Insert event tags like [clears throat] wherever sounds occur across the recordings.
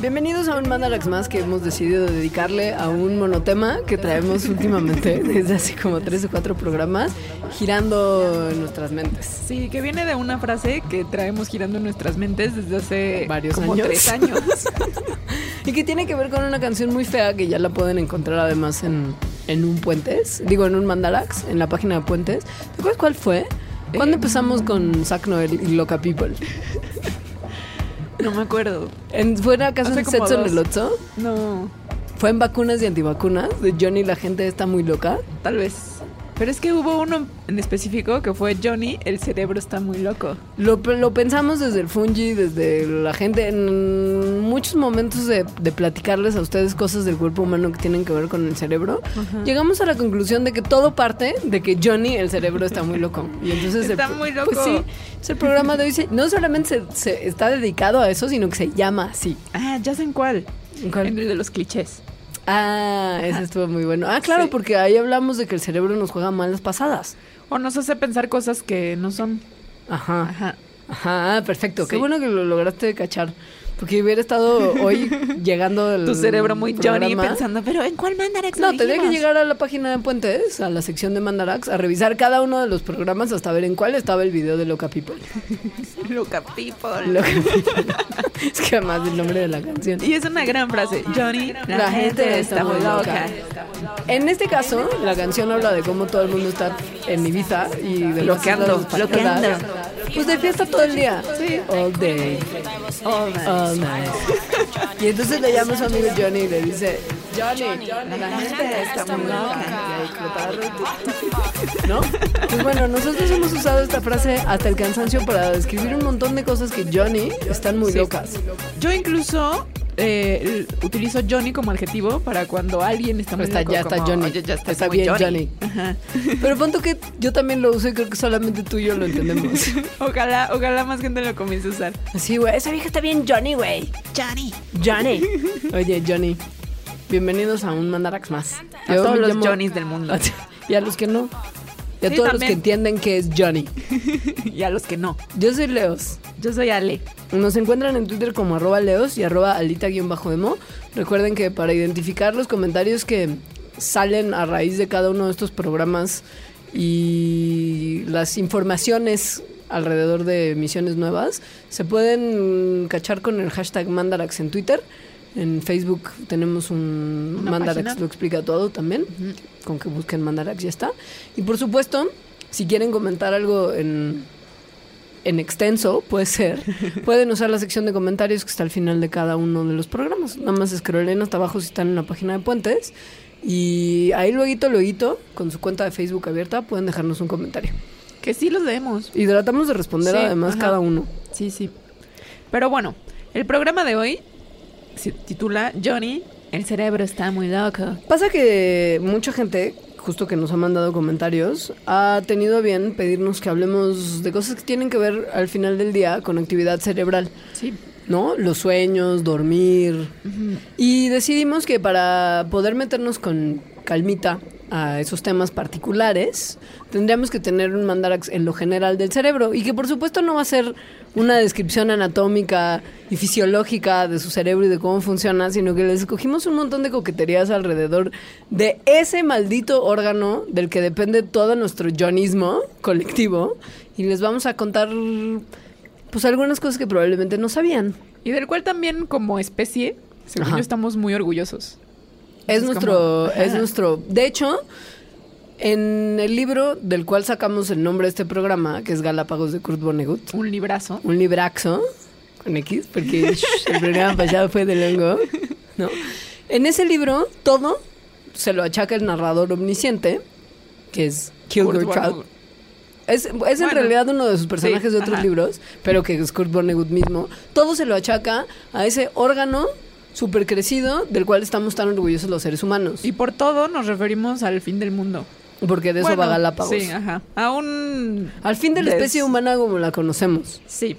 Bienvenidos a un Mandarax más que hemos decidido dedicarle a un monotema que traemos últimamente [laughs] desde hace como tres o cuatro programas girando en nuestras mentes. Sí, que viene de una frase que traemos girando en nuestras mentes desde hace Varios como años. tres años. [laughs] Y que tiene que ver con una canción muy fea que ya la pueden encontrar además en, en un Puentes, digo en un Mandarax, en la página de Puentes. ¿Te acuerdas cuál fue? ¿Cuándo Eh, empezamos con Zack Noel y Loca People? [laughs] no me acuerdo. En, ¿Fue acaso Hace en Sexo en el Ocho? No, ¿Fue en Vacunas y Antivacunas? De Johnny la gente está muy loca. tal vez. Pero es que hubo uno en específico que fue Johnny, el cerebro está muy loco. Lo, lo pensamos desde el Fungi, desde la gente, en muchos momentos de, de platicarles a ustedes cosas del cuerpo humano que tienen que ver con el cerebro. Llegamos a la conclusión de que todo parte de que Johnny, el cerebro, está muy loco. Y entonces el Está pro- muy loco. Pues sí, es el programa de hoy. se- no solamente se, se está dedicado a eso, sino que se llama así. Ah, ya sé en cuál. ¿Cuál? En el de los clichés. Ah, ese estuvo muy bueno. Ah, claro, Sí. porque ahí hablamos de que el cerebro nos juega malas pasadas. O nos hace pensar cosas que no son. Ajá. Ajá. Ajá, ah, perfecto. Qué bueno que lo lograste cachar. Porque hubiera estado hoy [laughs] llegando el Tu cerebro muy Johnny pensando, pero ¿en cuál Mandarax No, lo tendría que dijimos?" llegar a la página de Puentes, a la sección de Mandarax, a revisar cada uno de los programas hasta ver en cuál estaba el video de Loca People. [laughs] Loca people. Loca People. [laughs] es que además el nombre de la canción. Y es una gran frase. Johnny, la, gente está muy loca. En este caso, la canción habla de cómo todo el mundo está en Ibiza y de las Loqueando, islas españolas. loqueando. Pues de fiesta todo el día. Sí. All day. All night. All Y entonces le llama a su amigo Johnny y le dice, Johnny, la gente está muy loca. Y ahí explotaba. ¿No? Pues bueno, nosotros hemos usado esta frase hasta el cansancio para describir un montón de cosas que Johnny están muy Sí. locas. Yo incluso eh, utilizo Johnny como adjetivo para cuando alguien está muy Está- loco, ya está como, Johnny. "Oye, ya está, bien, Johnny. Ajá. [laughs] Pero punto que yo también lo uso y creo que solamente tú y yo lo entendemos. [laughs] Ojalá, ojalá más gente lo comience a usar. Así, güey, esa vieja está bien Johnny, güey. Johnny. Johnny. [laughs] Oye, Johnny, bienvenidos a un Mandarax más. A todos los llamo- Johnnys del mundo. Y a los que no. Y a Sí, todos los que entienden que es Johnny. [laughs] y a los que no. Yo soy Leos. Yo soy Ale. Nos encuentran en Twitter como arroba leos y arroba alita-emo. Recuerden que para identificar los comentarios que salen a raíz de cada uno de estos programas y las informaciones alrededor de emisiones nuevas, se pueden cachar con el hashtag Mandarax en Twitter. En Facebook tenemos un Una Mandarax página. lo explica todo también. Con que busquen Mandarax ya está. Y por supuesto, si quieren comentar algo en, en extenso, puede ser, [laughs] pueden usar la sección de comentarios que está al final de cada uno de los programas. Nada más scrollen hasta abajo si están en la página de Puentes. Y ahí luego, luego, con su cuenta de Facebook abierta, pueden dejarnos un comentario. Que sí los leemos. Y tratamos de responder Sí, además ajá. cada uno. Sí, sí. Pero bueno, el programa de hoy se titula Johnny, el cerebro está muy loco. Pasa que mucha gente, justo que nos ha mandado comentarios, ha tenido bien pedirnos que hablemos de cosas que tienen que ver al final del día con actividad cerebral. Sí. ¿no? Los sueños, dormir. Y decidimos que para poder meternos con calmita a esos temas particulares, tendríamos que tener un mandarax en lo general del cerebro y que por supuesto no va a ser una descripción anatómica y fisiológica de su cerebro y de cómo funciona, sino que les escogimos un montón de coqueterías alrededor de ese maldito órgano del que depende todo nuestro yonismo colectivo y les vamos a contar pues algunas cosas que probablemente no sabían. Y del cual también como especie, según yo, estamos muy orgullosos. Es Es nuestro, como- es nuestro. De hecho, en el libro del cual sacamos el nombre de este programa, que es Galápagos de Kurt Vonnegut, Un librazo. un libraxo con X, porque shh, el programa pasado fue de lengo, ¿no? En ese libro todo se lo achaca el narrador omnisciente, que es Kilgore Trout. Es, en realidad uno de sus personajes sí, de otros ajá. libros, pero que es Kurt Vonnegut mismo. Todo se lo achaca a ese órgano súper crecido del cual estamos tan orgullosos los seres humanos. Y por todo nos referimos al fin del mundo. Porque de eso Bueno, va Galápagos. Sí, ajá. A un... Al fin de la des- especie humana como la conocemos. Sí.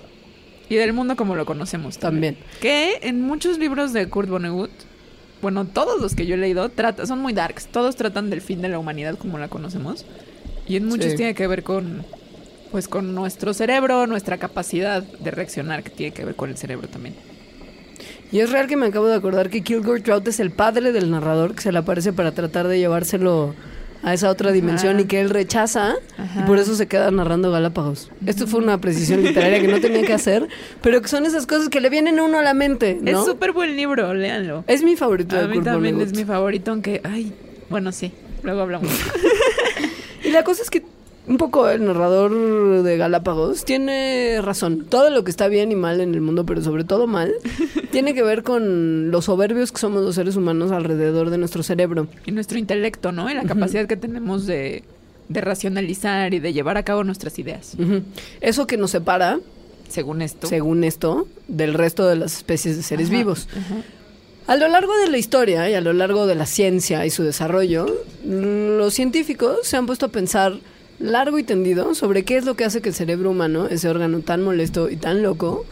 y del mundo como lo conocemos También. Que en muchos libros de Kurt Vonnegut, bueno, todos los que yo he leído trata, son muy darks. Todos tratan del fin de la humanidad como la conocemos. Y en muchos Sí. tiene que ver con, pues, con nuestro cerebro, nuestra capacidad de reaccionar, que tiene que ver con el cerebro también. Y es real que me acabo de acordar que Kilgore Trout es el padre del narrador que se le aparece para tratar de llevárselo a esa otra dimensión y que él rechaza Ajá. y por eso se queda narrando Galápagos. Esto fue una precisión literaria que no tenía que hacer, pero que son esas cosas que le vienen a uno a la mente, ¿no? Es súper buen libro, léanlo. Es mi favorito de A mí Kurt también Vonnegut. es mi favorito, aunque, ay, bueno, sí, luego hablamos. [laughs] Y la cosa es que un poco el narrador de Galápagos tiene razón. Todo lo que está bien y mal en el mundo, pero sobre todo mal, [laughs] tiene que ver con los soberbios que somos los seres humanos alrededor de nuestro cerebro. y nuestro intelecto, ¿no? Y la capacidad que tenemos de, de racionalizar y de llevar a cabo nuestras ideas. Eso que nos separa, Según esto. según esto, del resto de las especies de seres Ajá, vivos. ajá. A lo largo de la historia y a lo largo de la ciencia y su desarrollo, los científicos se han puesto a pensar largo y tendido sobre qué es lo que hace que el cerebro humano, ese órgano tan molesto y tan loco,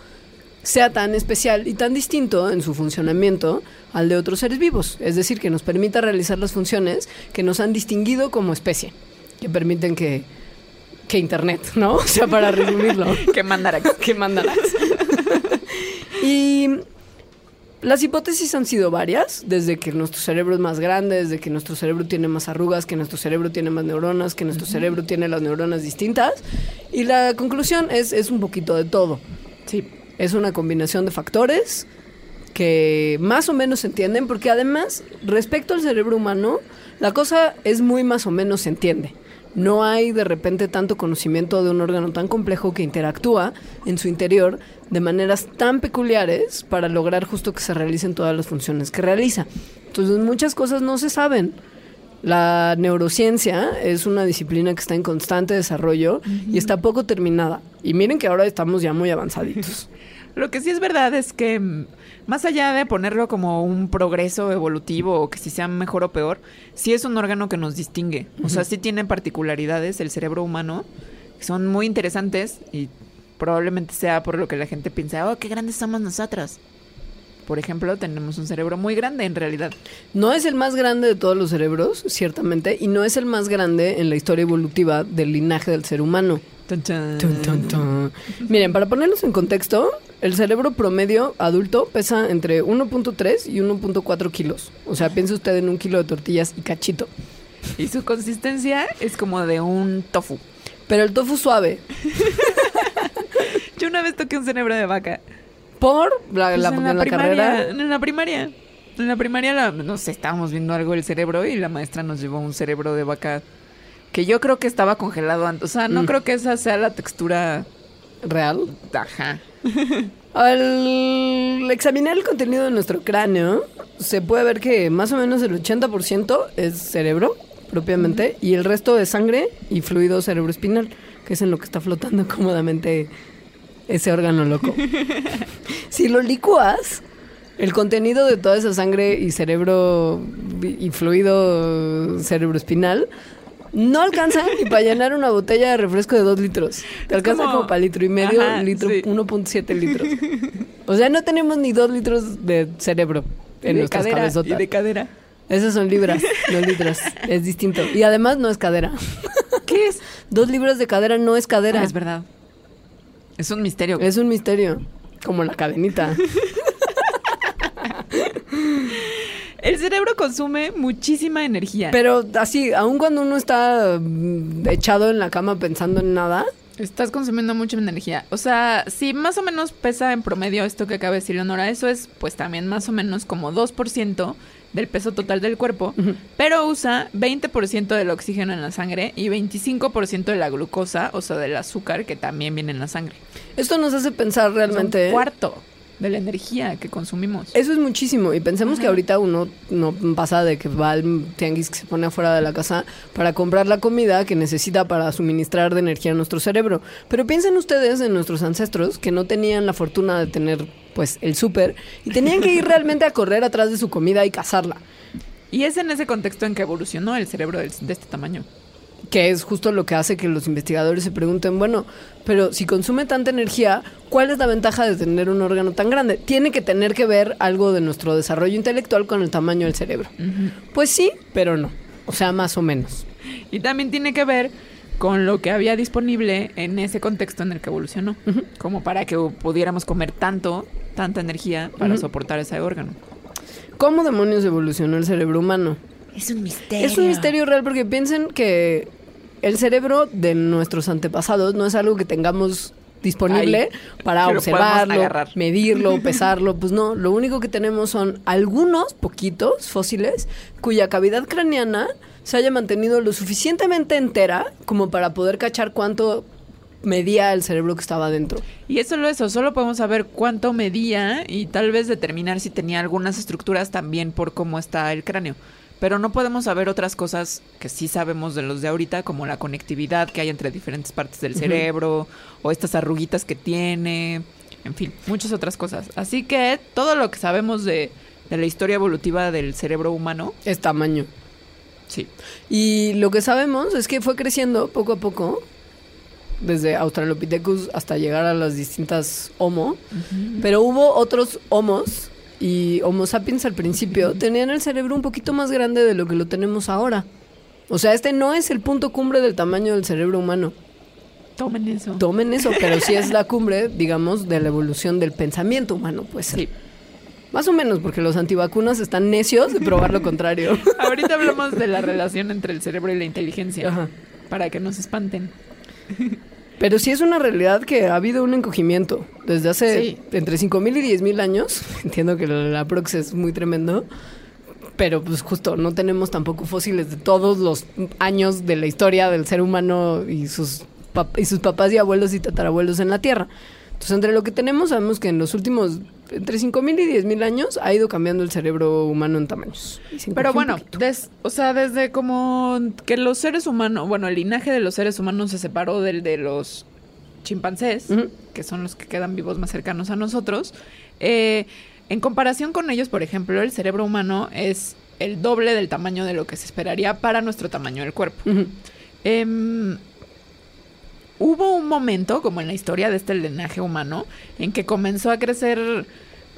sea tan especial y tan distinto en su funcionamiento al de otros seres vivos. Es decir, que nos permita realizar las funciones que nos han distinguido como especie, que permiten que, que Internet, ¿no? [laughs] O sea, para resumirlo. que mandara. que mandarás. [laughs] y las hipótesis han sido varias, desde que nuestro cerebro es más grande, desde que nuestro cerebro tiene más arrugas, que nuestro cerebro tiene más neuronas, que nuestro cerebro tiene las neuronas distintas. Y la conclusión es, es un poquito de todo. Sí. Es una combinación de factores que más o menos se entienden, porque además, respecto al cerebro humano, la cosa es muy más o menos se entiende. No hay de repente tanto conocimiento de un órgano tan complejo que interactúa en su interior de maneras tan peculiares para lograr justo que se realicen todas las funciones que realiza. Entonces muchas cosas no se saben. La neurociencia es una disciplina que está en constante desarrollo y está poco terminada. Y miren que ahora estamos ya muy avanzaditos. [laughs] Lo que sí es verdad es que mm, más allá de ponerlo como un progreso evolutivo o que si sea mejor o peor, sí es un órgano que nos distingue. O sea, sí tiene particularidades el cerebro humano que son muy interesantes y probablemente sea por lo que la gente piensa, oh, qué grandes somos nosotros. Por ejemplo, tenemos un cerebro muy grande en realidad. No es el más grande de todos los cerebros, ciertamente, y no es el más grande en la historia evolutiva del linaje del ser humano. Miren, para ponerlos en contexto, el cerebro promedio adulto pesa entre 1.3 y 1.4 kilos. O sea, piense usted en un kilo de tortillas y cachito. Y su consistencia es como de un tofu. Pero el tofu suave, [laughs] Yo una vez toqué un cerebro de vaca. por la, Pues la- en la, la primaria, carrera. En la primaria. En la primaria, la- no sé, estábamos viendo algo del cerebro y la maestra nos llevó un cerebro de vaca que yo creo que estaba congelado antes. O sea, no Mm. creo que esa sea la textura. real. Ajá. [laughs] Al examinar el contenido de nuestro cráneo, se puede ver que más o menos el 80% es cerebro, propiamente, y el resto es sangre y fluido cerebroespinal, que es en lo que está flotando [laughs] cómodamente ese órgano loco. [laughs] si lo licuas, el contenido de toda esa sangre y cerebro y fluido cerebroespinal no alcanza ni para llenar una botella de refresco de dos litros. Te alcanza como- como, para litro y medio, Ajá, litro, sí. 1.7 litros. [laughs] O sea, no tenemos ni dos litros de cerebro en de nuestras cadera. Y cabezotas. de cadera. Esas son libras, [laughs] no litros. Es distinto. Y además no es cadera. ¿Qué es? [laughs] Dos libras de cadera no es cadera. Ah, es verdad. Es un misterio. Es un misterio. Como la cadenita. El cerebro consume muchísima energía. Pero así, aun cuando uno está mm, echado en la cama pensando en nada, Estás consumiendo mucha energía. O sea, si más o menos pesa en promedio esto que acaba de decir Leonora, eso es pues también más o menos como 2% del peso total del cuerpo, pero usa 20% del oxígeno en la sangre y 25% de la glucosa, o sea, del azúcar que también viene en la sangre. esto nos hace pensar Es realmente. un cuarto de la energía que consumimos. Eso es muchísimo. Y pensemos que ahorita uno no pasa de que va al tianguis que se pone afuera de la casa para comprar la comida que necesita para suministrar de energía a nuestro cerebro. Pero piensen ustedes en nuestros ancestros que no tenían la fortuna de tener pues el súper y tenían que ir [laughs] realmente a correr atrás de su comida y cazarla. Y es en ese contexto en que evolucionó el cerebro de este tamaño. Que es justo lo que hace que los investigadores se pregunten, bueno, pero si consume tanta energía, ¿cuál es la ventaja de tener un órgano tan grande? Tiene que tener que ver algo de nuestro desarrollo intelectual con el tamaño del cerebro. Pues sí, pero no. O sea, más o menos. Y también tiene que ver con lo que había disponible en ese contexto en el que evolucionó, como para que pudiéramos comer tanto, tanta energía para soportar ese órgano. ¿Cómo demonios evolucionó el cerebro humano? Es un misterio. Es un misterio real porque piensen que el cerebro de nuestros antepasados no es algo que tengamos disponible para observarlo, agarrar. medirlo, [laughs] pesarlo. Pues no, lo único que tenemos son algunos poquitos fósiles cuya cavidad craneana se haya mantenido lo suficientemente entera como para poder cachar cuánto medía el cerebro que estaba dentro. Y es solo eso, solo podemos saber cuánto medía y tal vez determinar si tenía algunas estructuras también por cómo está el cráneo. Pero no podemos saber otras cosas que sí sabemos de los de ahorita, como la conectividad que hay entre diferentes partes del cerebro, o estas arruguitas que tiene, en fin, muchas otras cosas. Así que todo lo que sabemos de, de la historia evolutiva del cerebro humano, Es tamaño. sí. Y lo que sabemos es que fue creciendo poco a poco, desde Australopithecus hasta llegar a las distintas Homo, pero hubo otros Homos y Homo sapiens al principio tenían el cerebro un poquito más grande de lo que lo tenemos ahora. O sea, este no es el punto cumbre del tamaño del cerebro humano. Tomen eso. Tomen eso, pero sí es la [laughs] cumbre, digamos, de la evolución del pensamiento humano, pues. Sí. Más o menos, porque los antivacunas están necios de probar lo contrario. [laughs] Ahorita hablamos de la [laughs] relación entre el cerebro y la inteligencia, Ajá. para que no se espanten. Pero sí es una realidad que ha habido un encogimiento desde hace Sí. entre 5.000 y 10.000 años. [laughs] Entiendo que la, prox es muy tremendo, pero pues justo no tenemos tampoco fósiles de todos los años de la historia del ser humano y sus, y sus papás y abuelos y tatarabuelos en la Tierra. Entonces, entre lo que tenemos, sabemos que en los últimos, entre 5.000 y 10.000 años, ha ido cambiando el cerebro humano en tamaños. Pero bueno, des- o sea, desde como que los seres humanos, bueno, el linaje de los seres humanos se separó del de los chimpancés, que son los que quedan vivos más cercanos a nosotros. eh, en comparación con ellos, por ejemplo, el cerebro humano es el doble del tamaño de lo que se esperaría para nuestro tamaño del cuerpo. Em, hubo un momento, como en la historia de este linaje humano, en que comenzó a crecer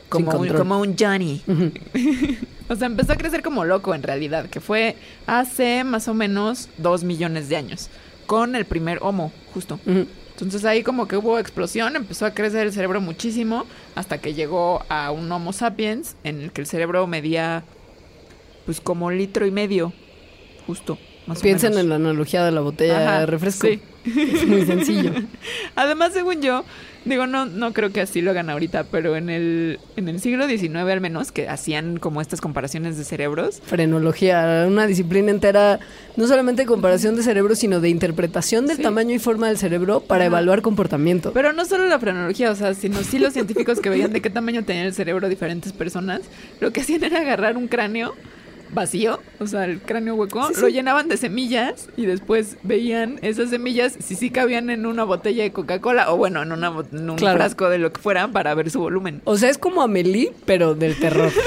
como un, como un Johnny. [laughs] O sea, empezó a crecer como loco en realidad, que fue hace más o menos dos millones de años, con el primer Homo, justo. Entonces ahí como que hubo explosión, empezó a crecer el cerebro muchísimo, hasta que llegó a un Homo sapiens, en el que el cerebro medía pues como litro y medio, justo. Más o Piensen menos. en la analogía de la botella Ajá, de refresco. sí. Es muy sencillo. [laughs] Además, según yo, digo, no, no creo que así lo hagan ahorita, pero en el, en el siglo XIX al menos, que hacían como estas comparaciones de cerebros, Frenología, una disciplina entera, no solamente de comparación de cerebro, sino de interpretación del Sí. tamaño y forma del cerebro para evaluar comportamiento. Pero no solo la frenología, o sea, sino sí los científicos que veían de qué tamaño tenía el cerebro diferentes personas, lo que hacían era agarrar un cráneo vacío, o sea, el cráneo hueco, Sí, sí. lo llenaban de semillas y después veían esas semillas si sí cabían en una botella de Coca-Cola o bueno, en, una, en un Claro. frasco de lo que fuera para ver su volumen. O sea, es como Amelie, pero del terror. [laughs]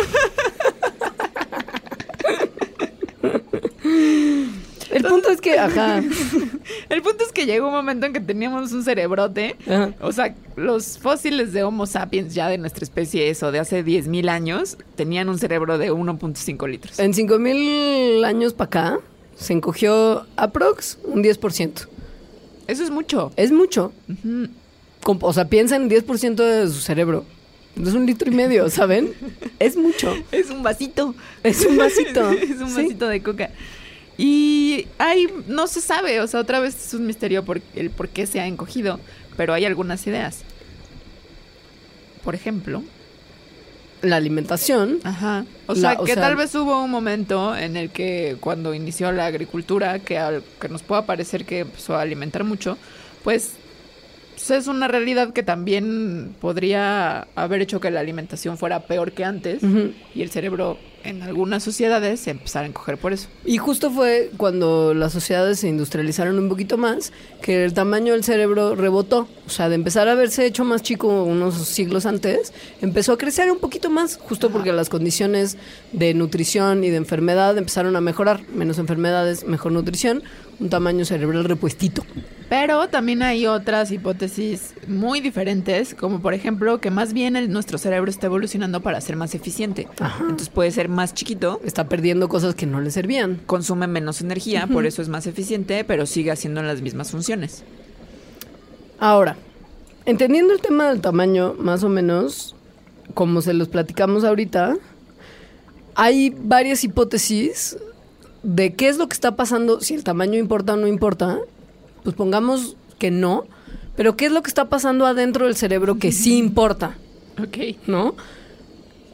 El punto es que, ajá, [laughs] El punto es que llegó un momento en que teníamos un cerebrote. ajá. O sea, los fósiles de Homo sapiens ya de nuestra especie, eso de hace 10.000 años, tenían un cerebro de 1.5 litros. En 5000 años para acá, se encogió aprox un 10%. Eso es mucho. Es mucho. Com- O sea, piensa en 10% de su cerebro. Es un litro y medio, ¿saben? [laughs] Es mucho. Es un vasito. Es un vasito. [laughs] es un Sí. vasito de coca. Y hay, no se sabe, o sea, otra vez es un misterio por el por qué se ha encogido, pero hay algunas ideas. Por ejemplo, La alimentación. Ajá. O La- sea, o que sea- tal vez hubo un momento en el que cuando inició la agricultura, que, al- que nos pueda parecer que empezó a alimentar mucho, pues, pues es una realidad que también podría haber hecho que la alimentación fuera peor que antes y el cerebro en algunas sociedades se empezaron a encoger por eso. Y justo fue cuando las sociedades se industrializaron un poquito más que el tamaño del cerebro rebotó. O sea, de empezar a haberse hecho más chico unos siglos antes, empezó a crecer un poquito más, justo porque las condiciones de nutrición y de enfermedad empezaron a mejorar. Menos enfermedades, mejor nutrición, un tamaño cerebral repuestito. Pero también hay otras hipótesis muy diferentes, como por ejemplo que más bien el- nuestro cerebro está evolucionando para ser más eficiente. Ajá. Entonces puede ser más chiquito, Está perdiendo cosas que no le servían. consume menos energía, por eso es más eficiente, pero sigue haciendo las mismas funciones. Ahora, entendiendo el tema del tamaño, más o menos, como se los platicamos ahorita, hay varias hipótesis de qué es lo que está pasando, si el tamaño importa o no importa. Pues pongamos que no, pero qué es lo que está pasando adentro del cerebro que sí [laughs] importa, Ok. ¿no?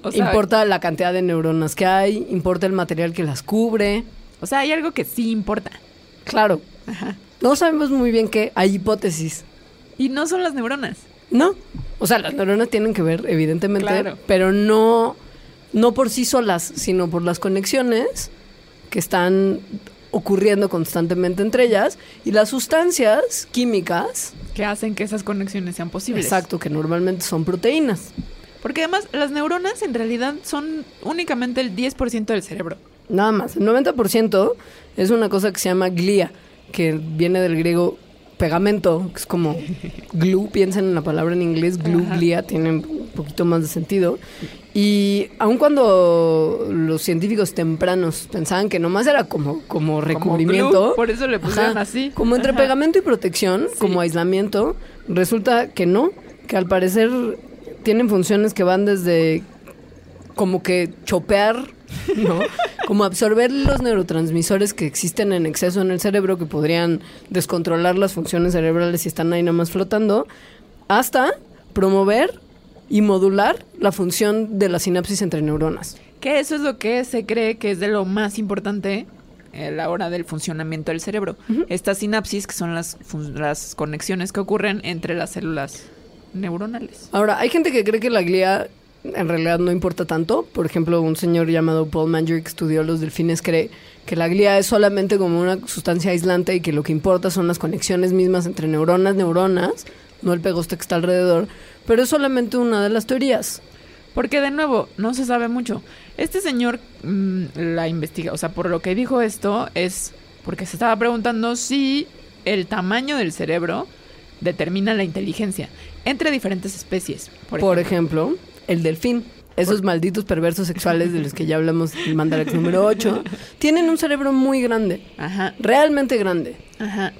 O sea, importa la cantidad de neuronas que hay, importa el material que las cubre. o sea, hay algo que sí importa. Claro, Ajá. no sabemos muy bien qué, hay hipótesis. Y no son las neuronas. No. O sea, las neuronas tienen que ver, evidentemente, Claro. pero no, no por sí solas, sino por las conexiones que están ocurriendo constantemente entre ellas y las sustancias químicas, que hacen que esas conexiones sean posibles. exacto, que normalmente son proteínas. Porque además las neuronas en realidad son únicamente el 10% del cerebro. Nada más. El 90% es una cosa que se llama glía, que viene del griego pegamento, que es como glue, piensen en la palabra en inglés, glue, Ajá. glía, tiene un poquito más de sentido. Y aun cuando los científicos tempranos pensaban que nomás era como, como recubrimiento, glue, por eso le pusieron Ajá, así. como entre Ajá. pegamento y protección, Sí. como aislamiento, resulta que no, que al parecer tienen funciones que van desde como que chopear, ¿no? [laughs] Como absorber los neurotransmisores que existen en exceso en el cerebro que podrían descontrolar las funciones cerebrales si están ahí nada más flotando, hasta promover y modular la función de la sinapsis entre neuronas. Que eso es lo que se cree que es de lo más importante a la hora del funcionamiento del cerebro. Estas sinapsis, que son las, las conexiones que ocurren entre las células neuronales. Ahora, hay gente que cree que la glía en realidad no importa tanto. Por ejemplo, un señor llamado Paul Manger que estudió los delfines cree que la glía es solamente como una sustancia aislante y que lo que importa son las conexiones mismas entre neuronas, neuronas, no el pegoste que está alrededor. Pero es solamente una de las teorías. Porque de nuevo, no se sabe mucho. Este señor mm, la investiga, o sea, por lo que dijo esto es porque se estaba preguntando si el tamaño del cerebro determina la inteligencia entre diferentes especies. Por, Por ejemplo. ejemplo, el delfín. Esos malditos perversos sexuales de los que ya hablamos en Mandarax número 8, [laughs] tienen un cerebro muy grande, Ajá, realmente grande, ajá.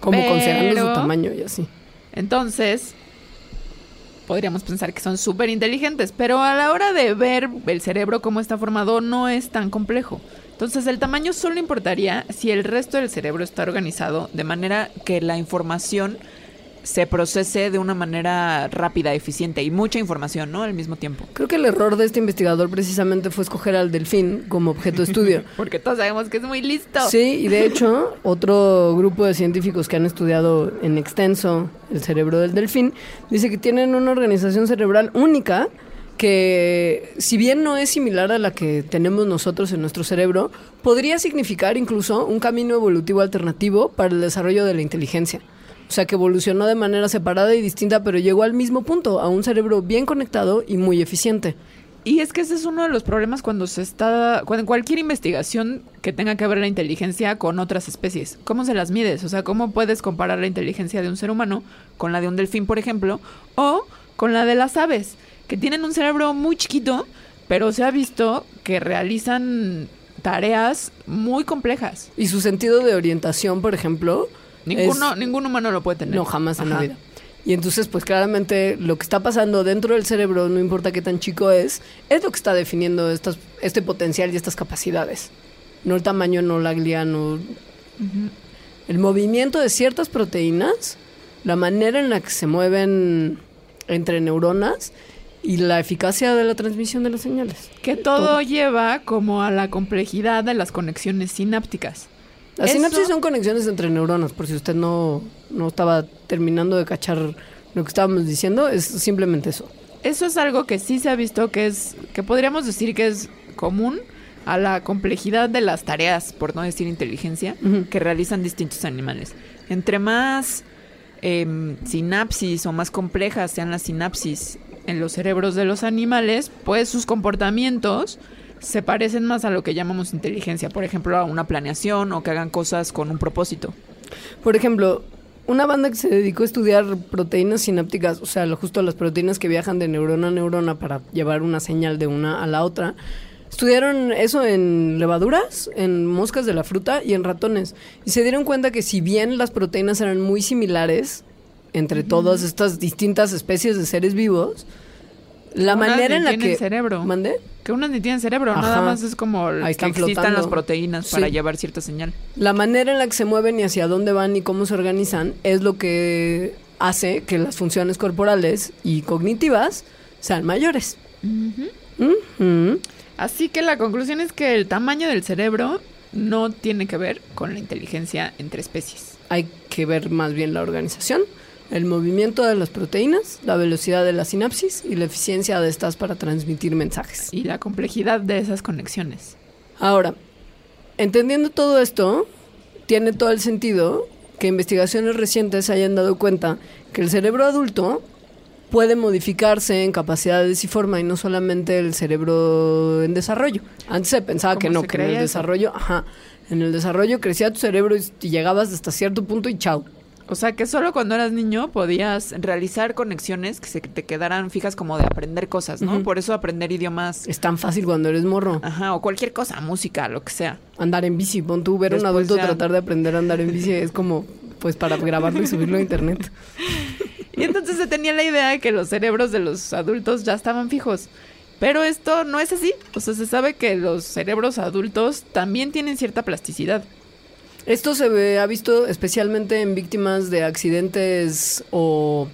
como considerando su tamaño y así. Entonces, podríamos pensar que son súper inteligentes, pero a la hora de ver el cerebro cómo está formado no es tan complejo. Entonces, el tamaño solo importaría si el resto del cerebro está organizado de manera que la información se procese de una manera rápida, eficiente y mucha información, ¿no? Al mismo tiempo. Creo que el error de este investigador precisamente fue escoger al delfín como objeto de estudio. [laughs] Porque todos sabemos que es muy listo. Sí, y de hecho, otro grupo de científicos que han estudiado en extenso el cerebro del delfín dice que tienen una organización cerebral única que, si bien no es similar a la que tenemos nosotros en nuestro cerebro, podría significar incluso un camino evolutivo alternativo para el desarrollo de la inteligencia. O sea, que evolucionó de manera separada y distinta, pero llegó al mismo punto, a un cerebro bien conectado y muy eficiente. Y es que ese es uno de los problemas cuando se está, cuando cualquier investigación que tenga que ver la inteligencia con otras especies. ¿Cómo se las mides? O sea, ¿cómo puedes comparar la inteligencia de un ser humano con la de un delfín, por ejemplo, o con la de las aves, que tienen un cerebro muy chiquito, pero se ha visto que realizan tareas muy complejas. Y su sentido de orientación, por ejemplo, Ninguno, es- ningún humano lo puede tener. No, jamás en la vida. Y entonces, pues claramente lo que está pasando dentro del cerebro, no importa qué tan chico es, es lo que está definiendo estas, este potencial y estas capacidades. No el tamaño, no la glía, no... El movimiento de ciertas proteínas, la manera en la que se mueven entre neuronas y la eficacia de la transmisión de las señales. Que todo lleva como a la complejidad de las conexiones sinápticas. Las Eso- sinapsis son conexiones entre neuronas, por si usted no, no estaba terminando de cachar lo que estábamos diciendo, es simplemente eso. Eso es algo que sí se ha visto que es, que podríamos decir que es común a la complejidad de las tareas, por no decir inteligencia, Ujú. que realizan distintos animales. Entre más em, sinapsis o más complejas sean las sinapsis en los cerebros de los animales, pues sus comportamientos se parecen más a lo que llamamos inteligencia, por ejemplo, a una planeación o que hagan cosas con un propósito. Por ejemplo, una banda que se dedicó a estudiar proteínas sinápticas, o sea, justo las proteínas que viajan de neurona a neurona para llevar una señal de una a la otra, estudiaron eso en levaduras, en moscas de la fruta y en ratones. Y se dieron cuenta que si bien las proteínas eran muy similares entre todas estas distintas especies de seres vivos, la manera en la que... cerebro. ¿Mandé? Que unas ni tienen cerebro, Ajá. nada más es como Ahí que están existan flotando. las proteínas para Sí. llevar cierta señal. La manera en la que se mueven y hacia dónde van y cómo se organizan es lo que hace que las funciones corporales y cognitivas sean mayores. Ujú. Así que la conclusión es que el tamaño del cerebro no tiene que ver con la inteligencia entre especies. Hay que ver más bien la organización, el movimiento de las proteínas, la velocidad de la sinapsis y la eficiencia de estas para transmitir mensajes. Y la complejidad de esas conexiones. Ahora, entendiendo todo esto, tiene todo el sentido que investigaciones recientes hayan dado cuenta que el cerebro adulto puede modificarse en capacidades y forma y no solamente el cerebro en desarrollo. Antes se pensaba que ¿Cómo no, que en el eso? desarrollo, ajá, en el desarrollo crecía tu cerebro y llegabas hasta cierto punto y chao. O sea que solo cuando eras niño podías realizar conexiones que se te quedaran fijas como de aprender cosas, ¿no? Por eso aprender idiomas, Es tan fácil cuando eres morro. ajá, o cualquier cosa, música, lo que sea. Andar en bici, pon tú, ver a un adulto ya- tratar de aprender a andar en bici es como, pues para grabarlo y subirlo a internet. [laughs] Y entonces se tenía la idea de que los cerebros de los adultos ya estaban fijos. Pero esto no es así. O sea, se sabe que los cerebros adultos también tienen cierta plasticidad. Esto se ve- ha visto especialmente en víctimas de accidentes o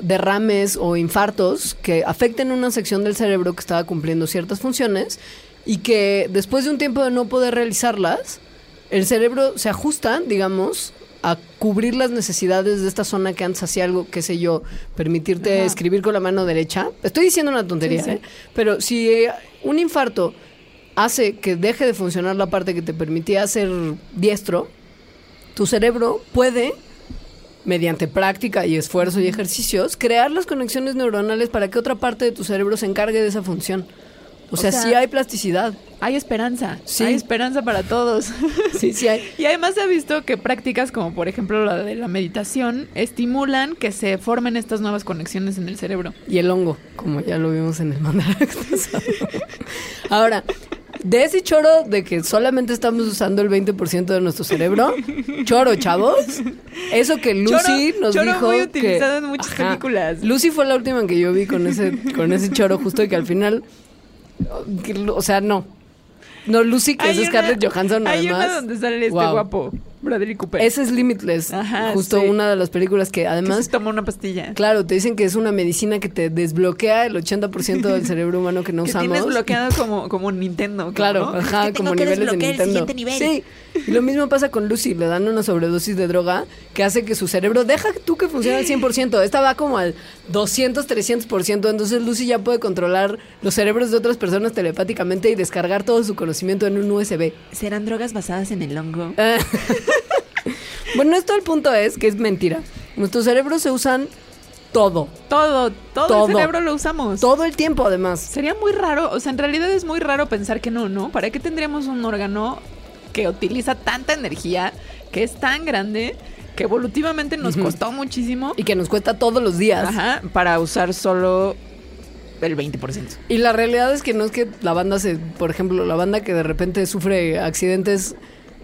derrames o infartos que afecten una sección del cerebro que estaba cumpliendo ciertas funciones y que después de un tiempo de no poder realizarlas, el cerebro se ajusta, digamos, a cubrir las necesidades de esta zona que antes hacía algo, qué sé yo, permitirte Ajá. escribir con la mano derecha. Estoy diciendo una tontería, Sí, sí. ¿eh? Pero si un infarto hace que deje de funcionar la parte que te permitía ser diestro, tu cerebro puede, mediante práctica y esfuerzo y ejercicios, crear las conexiones neuronales para que otra parte de tu cerebro se encargue de esa función. O, O sea, sea, sí hay plasticidad. Hay esperanza. Sí. Hay esperanza para todos. [laughs] Sí, sí hay. [laughs] y además se ha visto que prácticas como por ejemplo la de la meditación estimulan que se formen estas nuevas conexiones en el cerebro. Y el hongo, como ya lo vimos en el pasado. [laughs] Ahora, de ese choro de que solamente estamos usando el 20% de nuestro cerebro, [laughs] choro, chavos, eso que Lucy Choro- nos choro dijo muy que- utilizado en muchas películas. Lucy fue la última que yo vi con ese con ese choro justo y que al final que, o sea, no. No, Lucy, que Hay es una- Scarlett Johansson, Hay además. una donde sale este Wow. guapo, Bradley Cooper. Ese es Limitless. Ajá, justo sí. una de las películas que que además se toma una pastilla. Claro, te dicen que es una medicina que te desbloquea el 80% del cerebro humano que no [laughs] que usamos. tienes bloqueado como, como Nintendo. como, Claro, ¿no? ajá, [laughs] que como que niveles de el Nintendo. siguiente nivel. Sí. Y lo mismo pasa con Lucy, le dan una sobredosis de droga que hace que su cerebro deja tú que funcione al 100%, esta va como al 200, 300%, entonces Lucy ya puede controlar los cerebros de otras personas telepáticamente y descargar todo su conocimiento en un USB. ¿Serán drogas basadas en el hongo? [laughs] [laughs] Bueno, esto el punto es que es mentira. Nuestros cerebros se usan todo, Todo, todo, Todo. el cerebro lo usamos. todo el tiempo además. Sería muy raro, o sea, en realidad es muy raro pensar que no, ¿no? ¿Para qué tendríamos un órgano que utiliza tanta energía, que es tan grande, que evolutivamente nos costó muchísimo Y que nos cuesta todos los días. ajá, para usar solo el 20%? Y la realidad es que no es que la banda se, por ejemplo, la banda que de repente sufre accidentes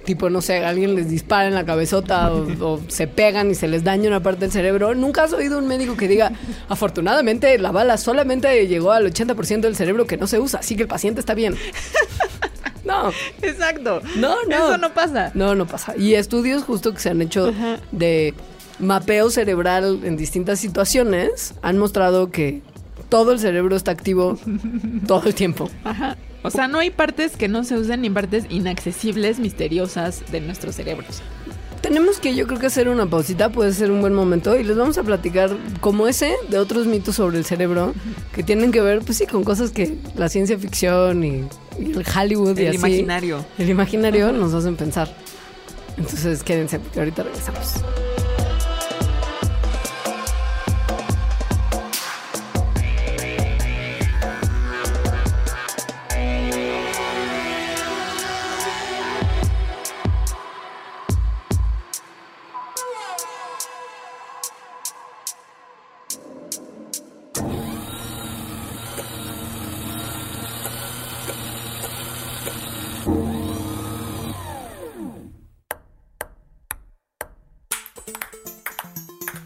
tipo, no sé, alguien les dispara en la cabezota o, o se pegan y se les daña una parte del cerebro. Nunca has oído un médico que diga, afortunadamente la bala solamente llegó al 80% del cerebro que no se usa, así que el paciente está bien. [laughs] No, Exacto. no, no. Eso no pasa. No, no pasa. Y estudios justo que se han hecho Ajá. de mapeo cerebral en distintas situaciones han mostrado que todo el cerebro está activo todo el tiempo. Ajá. O sea, no hay partes que no se usen ni partes inaccesibles, misteriosas de nuestros cerebros. tenemos que yo creo que hacer una pausita, puede ser un buen momento y les vamos a platicar como ese de otros mitos sobre el cerebro que tienen que ver, pues sí, con cosas que la ciencia ficción y, y el Hollywood y El así, imaginario. el imaginario nos hacen pensar. Entonces quédense porque ahorita regresamos.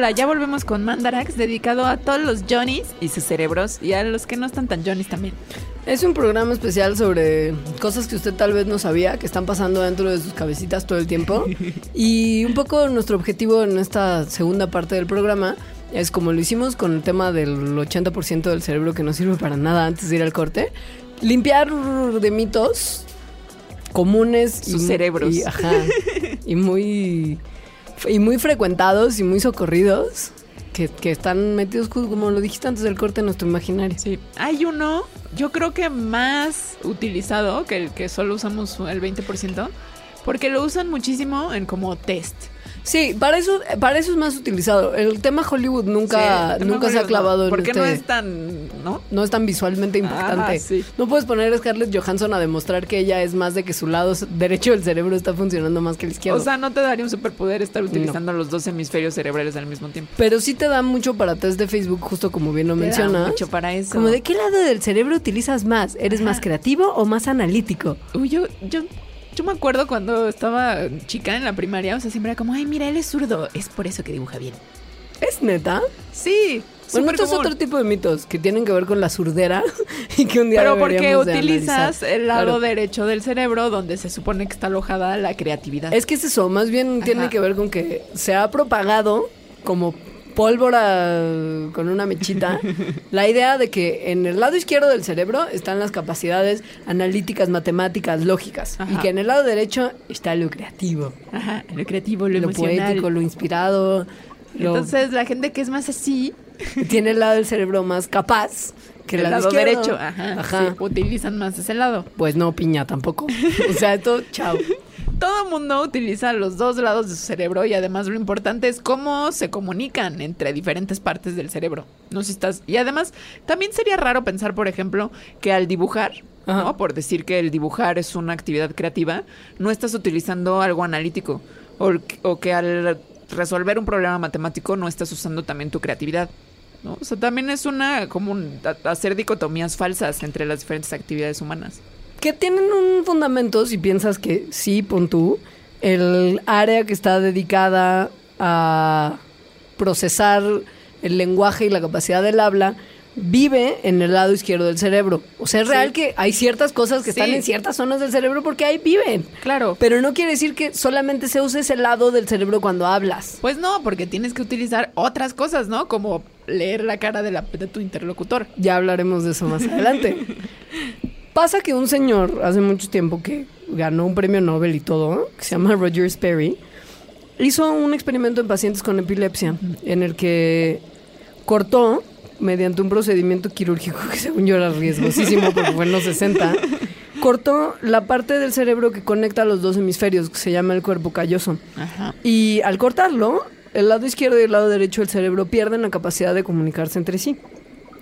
Hola, ya volvemos con Mandarax, dedicado a todos los Johnnies y sus cerebros, y a los que no están tan Johnnies también. Es un programa especial sobre cosas que usted tal vez no sabía, que están pasando dentro de sus cabecitas todo el tiempo. [laughs] Y un poco nuestro objetivo en esta segunda parte del programa es como lo hicimos con el tema del 80% del cerebro que no sirve para nada antes de ir al corte, limpiar de mitos comunes Sus mu- cerebros. y, ajá, y muy y muy frecuentados y muy socorridos que, que están metidos como lo dijiste antes del corte en nuestro imaginario. Sí, hay uno, yo creo que más utilizado que el que solo usamos el 20%, porque lo usan muchísimo en como test. Sí, para eso, para eso es más utilizado. El tema Hollywood nunca, Sí, nunca se ha no, clavado en Porque este- no es tan, ¿no? no es tan visualmente impactante. Ajá, sí. No puedes poner a Scarlett Johansson a demostrar que ella es más de que su lado derecho del cerebro está funcionando más que el izquierdo. O sea, no te daría un superpoder estar utilizando los dos hemisferios cerebrales al mismo tiempo. Pero sí te da mucho para test de Facebook, justo como bien lo Te da mencionas. mucho para eso. Como de qué lado del cerebro utilizas más? ¿Eres más creativo o más analítico? Uy, yo, yo, yo me acuerdo cuando estaba chica en la primaria, o sea, siempre era como, ay, mira, él es zurdo, es por eso que dibuja bien. ¿Es neta? Sí, Bueno, esto es otro tipo de mitos que tienen que ver con la surdera [laughs] y que un día Pero porque utilizas el lado Claro. derecho del cerebro donde se supone que está alojada la creatividad. Es que es eso, más bien tiene Ajá. que ver con que se ha propagado como pólvora con una mechita [laughs] la idea de que en el lado izquierdo del cerebro están las capacidades analíticas, matemáticas, lógicas y que en el lado derecho está lo creativo, Ajá, lo creativo, lo, lo, emocional. poético, lo inspirado. lo- Entonces, la gente que es más así, [laughs] tiene el lado del cerebro más capaz que el el lado izquierdo. derecho, ajá, Ajá. sí, utilizan más ese lado. Pues no, piña tampoco. O sea, esto, chao. [laughs] Todo mundo utiliza los dos lados de su cerebro y además lo importante es cómo se comunican entre diferentes partes del cerebro. No si estás. Y además, también sería raro pensar, por ejemplo, que al dibujar. Por decir que el dibujar es una actividad creativa, no estás utilizando algo analítico. O, o que al resolver un problema matemático no estás usando también tu creatividad. ¿no? O sea, también es una como un- hacer dicotomías falsas entre las diferentes actividades humanas. Que tienen un fundamento si piensas que sí, pon tú, el área que está dedicada a procesar el lenguaje y la capacidad del habla, vive en el lado izquierdo del cerebro. O sea, es Sí. real que hay ciertas cosas que Sí. están en ciertas zonas del cerebro porque ahí viven. Claro. Pero no quiere decir que solamente se use ese lado del cerebro cuando hablas. Pues no, porque tienes que utilizar otras cosas, ¿no? Como leer la cara de, la, de tu interlocutor. Ya hablaremos de eso más adelante. [laughs] Pasa que un señor hace mucho tiempo que ganó un premio Nobel y todo, que se llama Roger Sperry, hizo un experimento en pacientes con epilepsia en el que cortó mediante un procedimiento quirúrgico que según yo era riesgosísimo porque fue en los 60, cortó la parte del cerebro que conecta los dos hemisferios, que se llama el cuerpo calloso. Ajá. Y al cortarlo, el lado izquierdo y el lado derecho del cerebro pierden la capacidad de comunicarse entre sí.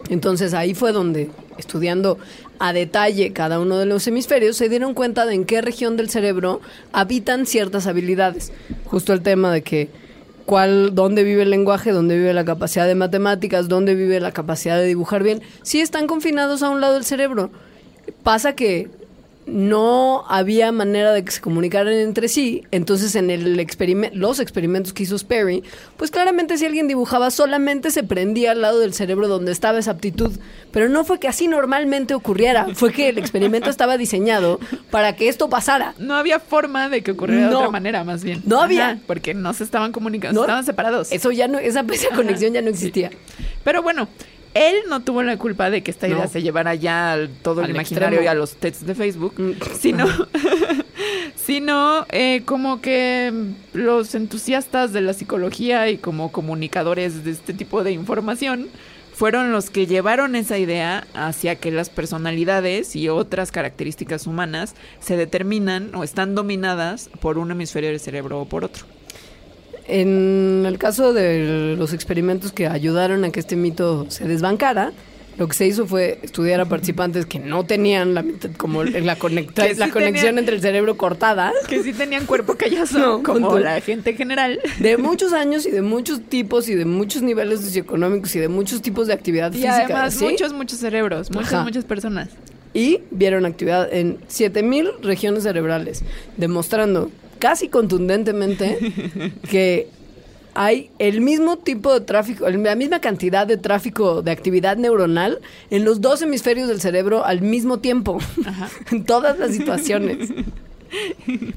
Entonces ahí fue donde, estudiando a detalle cada uno de los hemisferios, se dieron cuenta de en qué región del cerebro habitan ciertas habilidades. Justo el tema de que cuál, dónde vive el lenguaje, dónde vive la capacidad de matemáticas, dónde vive la capacidad de dibujar bien, sí están confinados a un lado del cerebro. Pasa que no había manera de que se comunicaran entre sí, entonces en el los experimentos que hizo Sperry, pues claramente si alguien dibujaba solamente se prendía al lado del cerebro donde estaba esa aptitud, pero no fue que así normalmente ocurriera, fue que el experimento estaba diseñado para que esto pasara. No había forma de que ocurriera de otra manera, más bien. No había. porque no se estaban comunicando, No. estaban separados. Eso ya no, esa, [laughs] esa conexión ya no existía. Pero bueno, él no tuvo la culpa de que esta idea No. se llevara ya al todo el imaginario extremo. y a los texts de Facebook, Mm. sino, [laughs] [laughs] sino eh, como que los entusiastas de la psicología y como comunicadores de este tipo de información fueron los que llevaron esa idea hacia que las personalidades y otras características humanas se determinan o están dominadas por un hemisferio del cerebro o por otro. En el caso de los experimentos que ayudaron a que este mito se desbancara, lo que se hizo fue estudiar a participantes que no tenían la, como [laughs] la, conecta- Que sí la conexión tenían- entre el cerebro cortada, Que sí tenían cuerpo callazo, [laughs] No, como la gente general. de muchos años y de muchos tipos y de muchos niveles socioeconómicos y de muchos tipos de actividad Y física. además ¿sí? muchos, muchos cerebros, muchas, Ajá. muchas personas. y vieron actividad en 7000 regiones cerebrales, demostrando casi contundentemente [laughs] que hay el mismo tipo de tráfico, la misma cantidad de tráfico de actividad neuronal en los dos hemisferios del cerebro al mismo tiempo, [laughs] en todas las situaciones.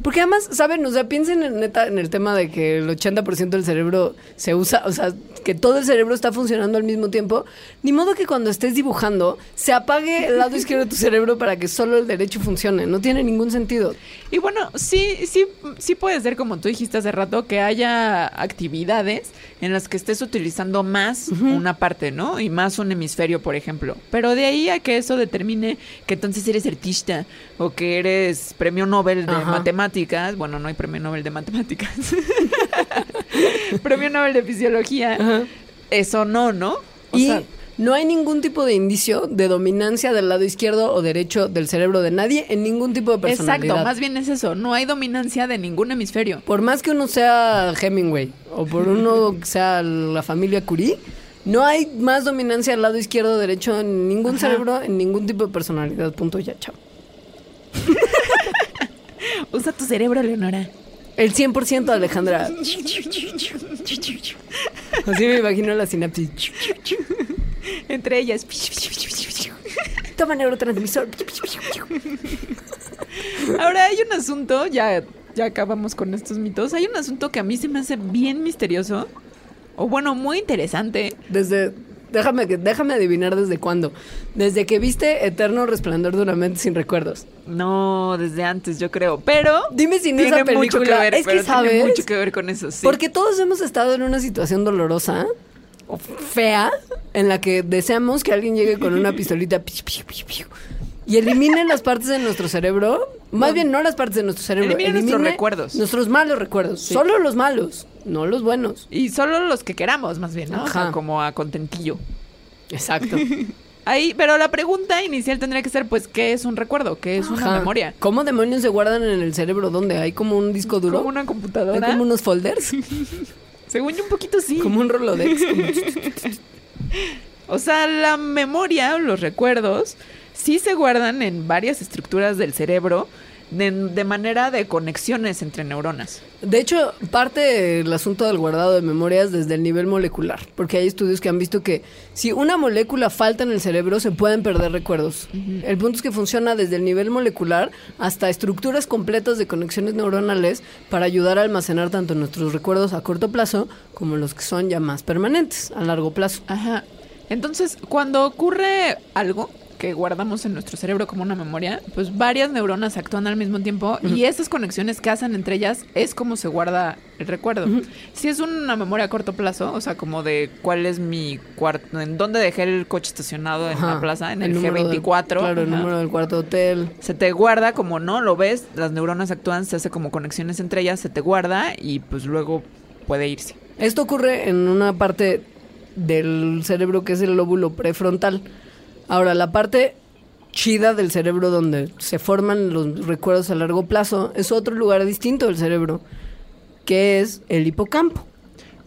Porque además, ¿saben? O sea, piensen en, neta en el tema de que el 80% del cerebro se usa, o sea, que todo el cerebro está funcionando al mismo tiempo. Ni modo que cuando estés dibujando se apague el lado izquierdo de tu cerebro para que solo el derecho funcione. No tiene ningún sentido. Y bueno, sí, sí, sí puede ser como tú dijiste hace rato, que haya actividades en las que estés utilizando más una parte, ¿no? Y más un hemisferio, por ejemplo. Pero de ahí a que eso determine que entonces eres artista o que eres premio Nobel de Ajá. matemáticas. Bueno, no hay premio Nobel de matemáticas. [laughs] premio Nobel de fisiología. Eso no, ¿no? O y sea, no hay ningún tipo de indicio de dominancia del lado izquierdo o derecho del cerebro de nadie en ningún tipo de personalidad. exacto, más bien es eso. No hay dominancia de ningún hemisferio. Por más que uno sea Hemingway o por uno que [laughs] sea la familia Curie, no hay más dominancia al lado izquierdo o derecho en ningún Ajá. cerebro, en ningún tipo de personalidad. Punto ya, chao. [laughs] Usa tu cerebro, Leonora. El 100% Alejandra. [laughs] Así me imagino la sinapsis. Entre ellas. Toma neurotransmisor. Ahora hay un asunto, ya, ya acabamos con estos mitos. Hay un asunto que a mí se me hace bien misterioso. O bueno, muy interesante. Desde. Déjame, que- déjame adivinar desde cuándo. Desde que viste Eterno Resplandor de una mente sin recuerdos. No, desde antes, yo creo. Pero. Dime si no tiene esa película. mucho que ver. es que pero sabes. Tiene mucho que ver con eso, sí. Porque todos hemos estado en una situación dolorosa fea en la que deseamos que alguien llegue con una pistolita piu, piu, piu, piu, y elimine las partes de nuestro cerebro. Más bien, no las partes de nuestro cerebro. Elimine nuestros recuerdos. Nuestros malos recuerdos. Sí. Solo los malos, no los buenos. Y solo los que queramos, más bien, ¿no? O sea, Ajá. como a contentillo. Exacto. [laughs] Ahí, pero la pregunta inicial tendría que ser, pues, ¿qué es un recuerdo? ¿Qué es una memoria? ¿Cómo demonios se guardan en el cerebro? ¿Dónde? ¿Hay como un disco duro? ¿Como una ¿Hay computadora? como unos folders? [laughs] Según yo, un poquito sí. como un Rolodex. como- [laughs] O sea, la memoria o los recuerdos sí se guardan en varias estructuras del cerebro, de, de manera de conexiones entre neuronas. De hecho, parte del asunto del guardado de memorias desde el nivel molecular, porque hay estudios que han visto que si una molécula falta en el cerebro se pueden perder recuerdos. El punto es que funciona desde el nivel molecular hasta estructuras completas de conexiones neuronales para ayudar a almacenar tanto nuestros recuerdos a corto plazo como los que son ya más permanentes a largo plazo. Ajá. Entonces, cuando ocurre algo que guardamos en nuestro cerebro como una memoria, pues varias neuronas actúan al mismo tiempo y esas conexiones que hacen entre ellas es como se guarda el recuerdo. Si es una memoria a corto plazo, o sea, como de cuál es mi cuarto, en dónde dejé el coche estacionado en Ajá. la plaza, en el, del- G24. claro, el número del cuarto hotel. Se te guarda como no lo ves, las neuronas actúan, se hace como conexiones entre ellas, se te guarda y pues luego puede irse. Esto ocurre en una parte del cerebro que es el lóbulo prefrontal. Ahora, la parte chida del cerebro donde se forman los recuerdos a largo plazo es otro lugar distinto del cerebro, que es el hipocampo.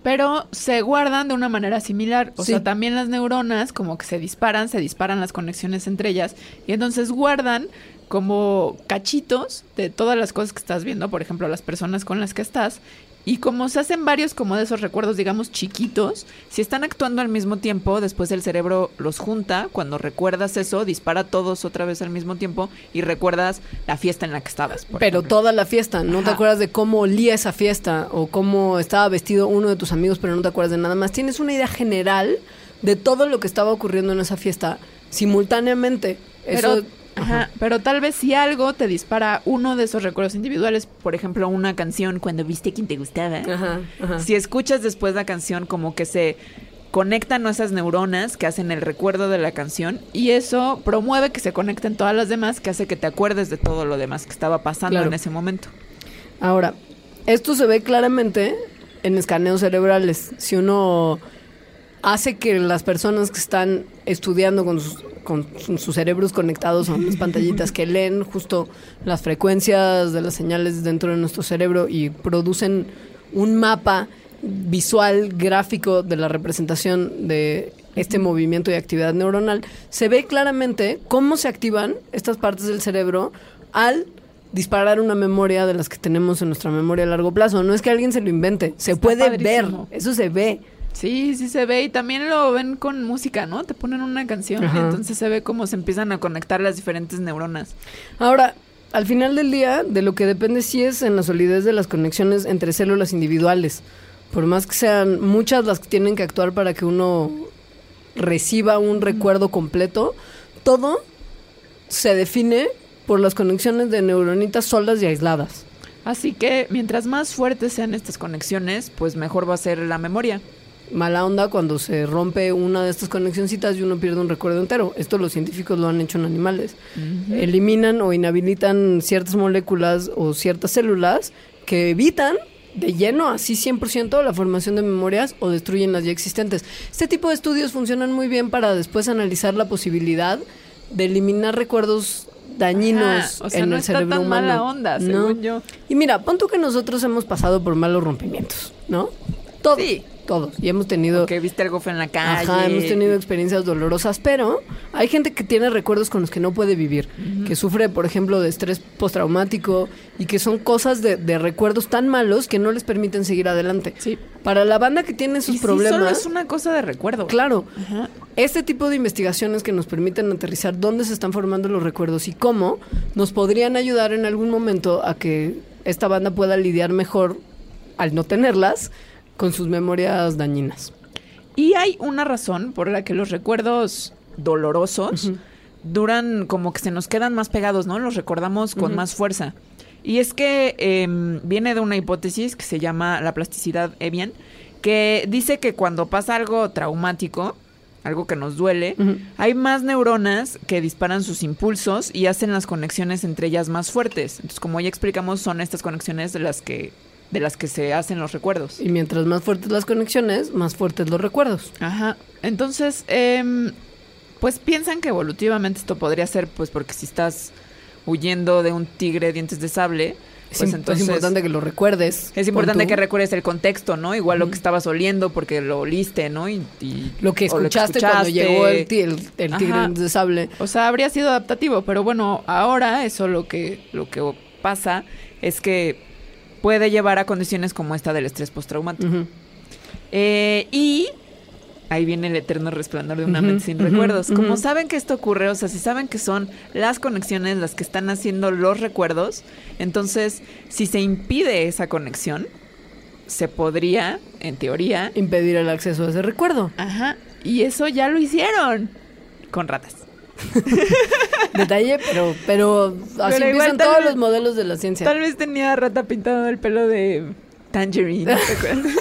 Pero se guardan de una manera similar. O Sí. sea, también las neuronas como que se disparan, se disparan las conexiones entre ellas. Y entonces guardan como cachitos de todas las cosas que estás viendo, por ejemplo, las personas con las que estás. Y como se hacen varios como de esos recuerdos, digamos, chiquitos, si están actuando al mismo tiempo, después el cerebro los junta, cuando recuerdas eso, dispara todos otra vez al mismo tiempo y recuerdas la fiesta en la que estabas. por Pero ejemplo. toda la fiesta, no te acuerdas de cómo olía esa fiesta o cómo estaba vestido uno de tus amigos, pero no te acuerdas de nada más. Tienes una idea general de todo lo que estaba ocurriendo en esa fiesta simultáneamente. Pero, Eso, ajá, pero tal vez si algo te dispara uno de esos recuerdos individuales, por ejemplo, una canción cuando viste a quien te gustaba. Ajá, ajá. Si escuchas después la canción, como que se conectan esas neuronas que hacen el recuerdo de la canción y eso promueve que se conecten todas las demás, que hace que te acuerdes de todo lo demás que estaba pasando Claro. en ese momento. Ahora, esto se ve claramente en escaneos cerebrales. Si uno hace que las personas que están estudiando con sus, con su- sus cerebros conectados a unas [laughs] pantallitas que leen justo las frecuencias de las señales dentro de nuestro cerebro y producen un mapa visual, gráfico de la representación de este movimiento y actividad neuronal, se ve claramente cómo se activan estas partes del cerebro al disparar una memoria de las que tenemos en nuestra memoria a largo plazo. No es que alguien se lo invente, se Está puede padrísimo. ver, eso se ve. Sí, sí se ve y también lo ven con música, ¿no? Te ponen una canción, Ajá. entonces se ve cómo se empiezan a conectar las diferentes neuronas. Ahora, al final del día, de lo que depende sí es en la solidez de las conexiones entre células individuales. Por más que sean muchas las que tienen que actuar para que uno reciba un recuerdo completo, todo se define por las conexiones de neuronitas solas y aisladas. Así que mientras más fuertes sean estas conexiones, pues mejor va a ser la memoria. Mala onda cuando se rompe una de estas conexioncitas y uno pierde un recuerdo entero. Esto los científicos lo han hecho en animales. Eliminan o inhabilitan ciertas moléculas o ciertas células que evitan de lleno, así 100%, la formación de memorias o destruyen las ya existentes. Este tipo de estudios funcionan muy bien para después analizar la posibilidad de eliminar recuerdos dañinos Ajá, o sea, en no el está cerebro tan humano. mala onda, ¿no? según yo. Y mira, pon tú que nosotros hemos pasado por malos rompimientos, ¿no? Todos. Sí. Todos. Y hemos tenido. Que viste algo feo en la calle. Ajá, hemos tenido experiencias dolorosas, pero hay gente que tiene recuerdos con los que no puede vivir, que sufre, por ejemplo, de estrés postraumático y que son cosas de, de recuerdos tan malos que no les permiten seguir adelante. Sí. Para la banda que tiene esos Y sí, solo problemas, es una cosa de recuerdo. claro, Ajá. este tipo de investigaciones que nos permiten aterrizar dónde se están formando los recuerdos y cómo nos podrían ayudar en algún momento a que esta banda pueda lidiar mejor al no tenerlas con sus memorias dañinas. Y hay una razón por la que los recuerdos dolorosos duran como que se nos quedan más pegados, ¿no? Los recordamos con más fuerza. Y es que em, viene de una hipótesis que se llama la plasticidad Evian, que dice que cuando pasa algo traumático, algo que nos duele, hay más neuronas que disparan sus impulsos y hacen las conexiones entre ellas más fuertes. Entonces, como ya explicamos, son estas conexiones las que de las que se hacen los recuerdos. Y mientras más fuertes las conexiones, más fuertes los recuerdos. Ajá. Entonces, em, pues piensan que evolutivamente esto podría ser, pues porque si estás huyendo de un tigre dientes de sable, Es, pues im- entonces es importante que lo recuerdes. es importante que recuerdes el contexto, ¿no? Igual lo que estabas oliendo porque lo oliste, ¿no? Y, y- lo que escuchaste, cuando llegó el, el, el tigre de sable. O sea, habría sido adaptativo, pero bueno, ahora eso lo que lo que pasa es que puede llevar a condiciones como esta del estrés postraumático. Ujú. Eh, y ahí viene el eterno resplandor de una mente sin recuerdos. Como saben que esto ocurre, o sea, si saben que son las conexiones las que están haciendo los recuerdos, entonces si se impide esa conexión, se podría, en teoría, Impedir el acceso a ese recuerdo. ajá, y eso ya lo hicieron con ratas. [laughs] Detalle, pero, pero así Pero empiezan todos vez- los modelos de la ciencia. Tal vez tenía rata pintado el pelo de tangerine. ¿te acuerdas? [laughs]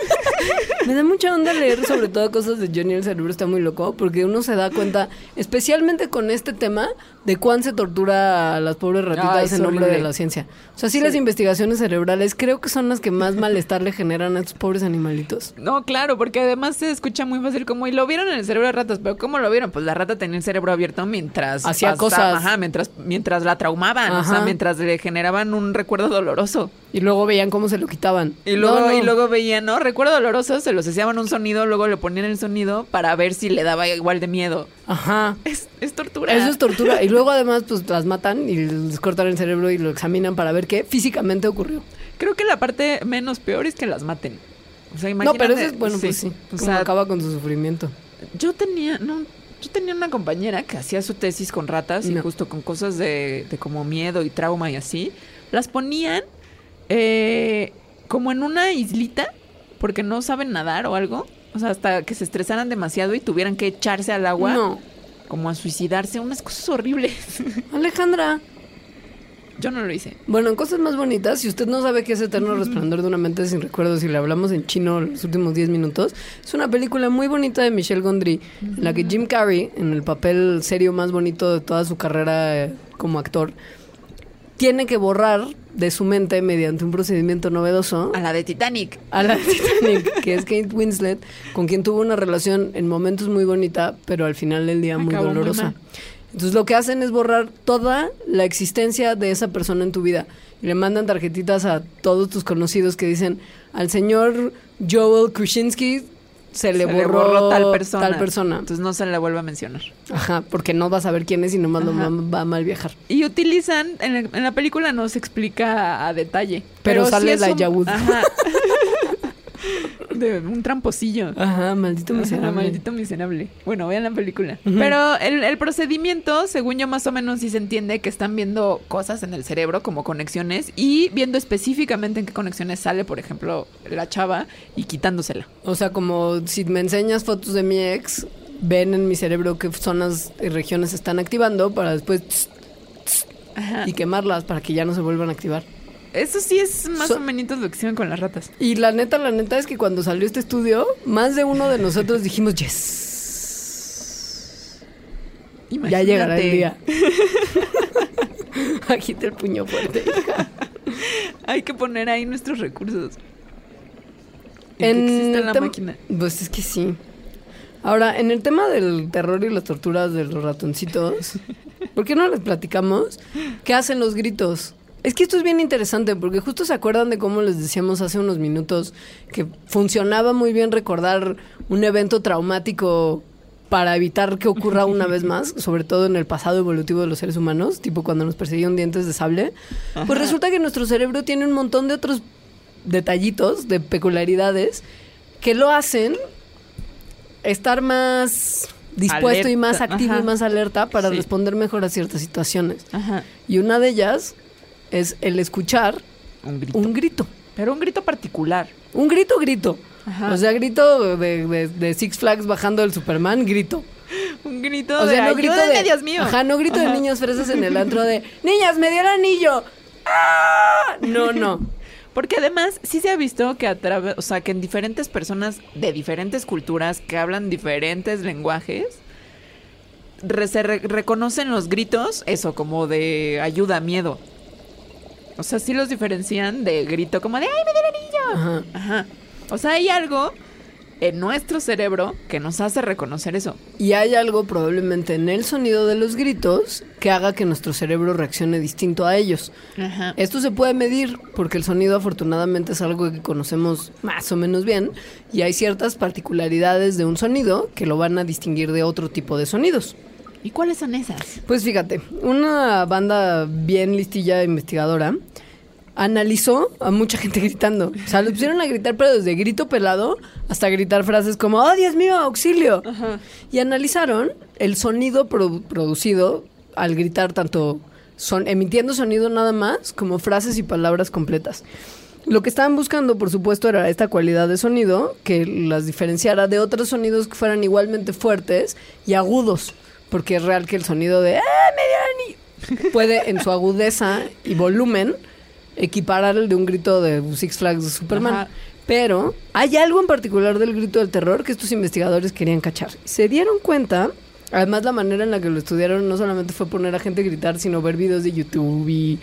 Me da mucha onda leer sobre todo cosas de Johnny el cerebro está muy loco porque uno se da cuenta, especialmente con este tema, de cuán se tortura a las pobres ratitas Ay, en nombre de la ciencia. O sea, sí, Sí. las investigaciones cerebrales creo que son las que más malestar le generan a estos pobres animalitos. No, claro, porque además se escucha muy fácil como, y lo vieron en el cerebro de ratas, pero ¿cómo lo vieron? Pues la rata tenía el cerebro abierto mientras Hacía cosas. Ajá, mientras, mientras la traumaban, o sea, mientras le generaban un recuerdo doloroso. Y luego veían cómo se lo quitaban. Y luego, No, no. y luego veían, ¿no? Recuerdo doloroso, se los hacían un sonido, luego le ponían el sonido para ver si le daba igual de miedo. Ajá. Es, es tortura. Eso es tortura. Y luego además pues las matan y les cortan el cerebro y lo examinan para ver qué físicamente ocurrió. Creo que la parte menos peor es que las maten. O sea, No, imagínate. pero eso es, bueno, pues sí. O Como sea, acaba con su sufrimiento. Yo tenía, no, yo tenía una compañera que hacía su tesis con ratas y No. justo con cosas de, de como miedo y trauma y así. Las ponían eh, como en una islita porque no saben nadar o algo. O sea, hasta que se estresaran demasiado y tuvieran que echarse al agua. No. Como a suicidarse, unas cosas horribles. [laughs] Alejandra. Yo no lo hice. Bueno, en cosas más bonitas, si usted no sabe qué es Eterno Resplandor de una mente sin recuerdos y le hablamos en chino los últimos 10 minutos, es una película muy bonita de Michelle Gondry, en la que Jim Carrey, en el papel serio más bonito de toda su carrera eh, como actor, tiene que borrar de su mente mediante un procedimiento novedoso A la de Titanic. a la Titanic, que es Kate Winslet, con quien tuvo una relación en momentos muy bonita, pero al final del día muy Acabó muy dolorosa. Entonces lo que hacen es borrar toda la existencia de esa persona en tu vida. Y le mandan tarjetitas a todos tus conocidos que dicen, al señor Joel Krasinski se, le, Se borró tal persona. tal persona. Entonces no se le vuelve a mencionar. Ajá, porque no vas a ver quién es y nomás lo Ajá. va, va a mal viajar. Y utilizan, en, el- en la película no se explica a, detalle. Pero sale la un-. Ajá. [laughs] [laughs] De un tramposillo. Ajá, maldito Ajá, miserable. maldito miserable. Bueno, vean la película. Pero el, el procedimiento, según yo más o menos sí se entiende que están viendo cosas en el cerebro como conexiones y viendo específicamente en qué conexiones sale, por ejemplo, la chava y quitándosela. O sea, como si me enseñas fotos de mi ex, ven en mi cerebro qué zonas y regiones están activando para después tss, y quemarlas para que ya no se vuelvan a activar. Eso sí es más So- o menos lo que hicieron con las ratas. Y la neta, la neta es que cuando salió este estudio, más de uno de nosotros dijimos, yes. Ya Imagínate. llegará el día. [laughs] Agita el puño fuerte. hija. Hay que poner ahí nuestros recursos. En En que la máquina. Pues es que sí. Ahora, en el tema del terror y las torturas de los ratoncitos, ¿por qué no les platicamos qué hacen los gritos? Es que esto es bien interesante porque justo se acuerdan de cómo les decíamos hace unos minutos que funcionaba muy bien recordar un evento traumático para evitar que ocurra una vez más, [laughs] sobre todo en el pasado evolutivo de los seres humanos, tipo cuando nos perseguían dientes de sable. Pues resulta que nuestro cerebro tiene un montón de otros detallitos, de peculiaridades, que lo hacen estar más dispuesto y más activo ajá. y más alerta para Sí. responder mejor a ciertas situaciones. Ajá. Y una de ellas es el escuchar Un grito. un grito. Pero un grito particular. Un grito, grito. Ajá. O sea, grito de, de- de Six Flags bajando el Superman, grito. [laughs] Un grito O de sea, no grito "Ayúdenme, de. Dios mío. Ajá, no grito de niños fresas en el antro de. [laughs] ¡Niñas, me dio el anillo! ¡Ah! No, no. Porque además sí se ha visto que a través, o sea, que en diferentes personas de diferentes culturas que hablan diferentes lenguajes re- se re- reconocen los gritos, eso como de ayuda, miedo. O sea, sí los diferencian de grito como de ¡ay, me dio el anillo! Ajá. Ajá. O sea, hay algo en nuestro cerebro que nos hace reconocer eso. Y hay algo probablemente en el sonido de los gritos que haga que nuestro cerebro reaccione distinto a ellos. Ajá. Esto se puede medir porque el sonido afortunadamente es algo que conocemos más o menos bien y hay ciertas particularidades de un sonido que lo van a distinguir de otro tipo de sonidos. ¿Y cuáles son esas? Pues fíjate, una banda bien listilla investigadora analizó a mucha gente [laughs] gritando. O sea, lo pusieron a gritar, pero desde grito pelado hasta gritar frases como, oh, Dios mío, auxilio. Y analizaron el sonido produ- producido al gritar tanto son, emitiendo sonido nada más como frases y palabras completas. Lo que estaban buscando, por supuesto, era esta cualidad de sonido que las diferenciara de otros sonidos que fueran igualmente fuertes y agudos. Porque es real que el sonido de ¡Ah, Mediani! puede, en su agudeza y volumen, equiparar el de un grito de Six Flags de Superman. Ajá. Pero hay algo en particular del grito del terror que estos investigadores querían cachar. Se dieron cuenta, además la manera en la que lo estudiaron no solamente fue poner a gente a gritar, sino ver videos de YouTube y,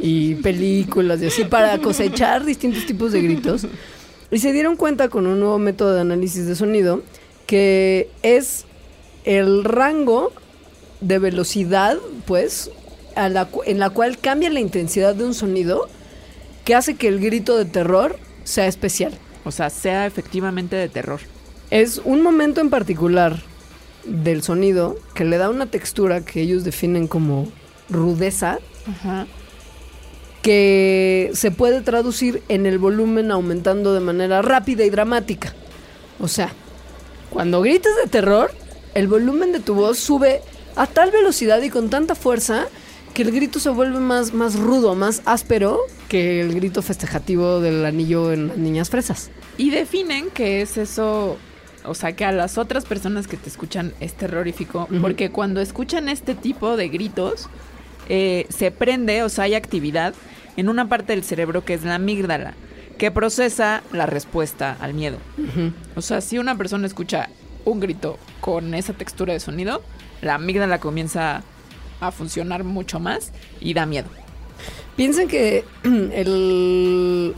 y películas y así para cosechar distintos tipos de gritos. Y se dieron cuenta con un nuevo método de análisis de sonido que es el rango de velocidad, pues, a la cu- en la cual cambia la intensidad de un sonido que hace que el grito de terror sea especial. O sea, sea efectivamente de terror. Es un momento en particular del sonido que le da una textura que ellos definen como rudeza, Ajá. que se puede traducir en el volumen aumentando de manera rápida y dramática. O sea, cuando gritas de terror, el volumen de tu voz sube a tal velocidad y con tanta fuerza que el grito se vuelve más, más rudo, más áspero que el grito festejativo del anillo en las niñas fresas. Y definen que es eso, o sea, que a las otras personas que te escuchan es terrorífico, porque cuando escuchan este tipo de gritos, eh, se prende, o sea, hay actividad en una parte del cerebro que es la amígdala, que procesa la respuesta al miedo. O sea, si una persona escucha un grito con esa textura de sonido, la amígdala comienza a funcionar mucho más y da miedo. Piensen que [clears throat] el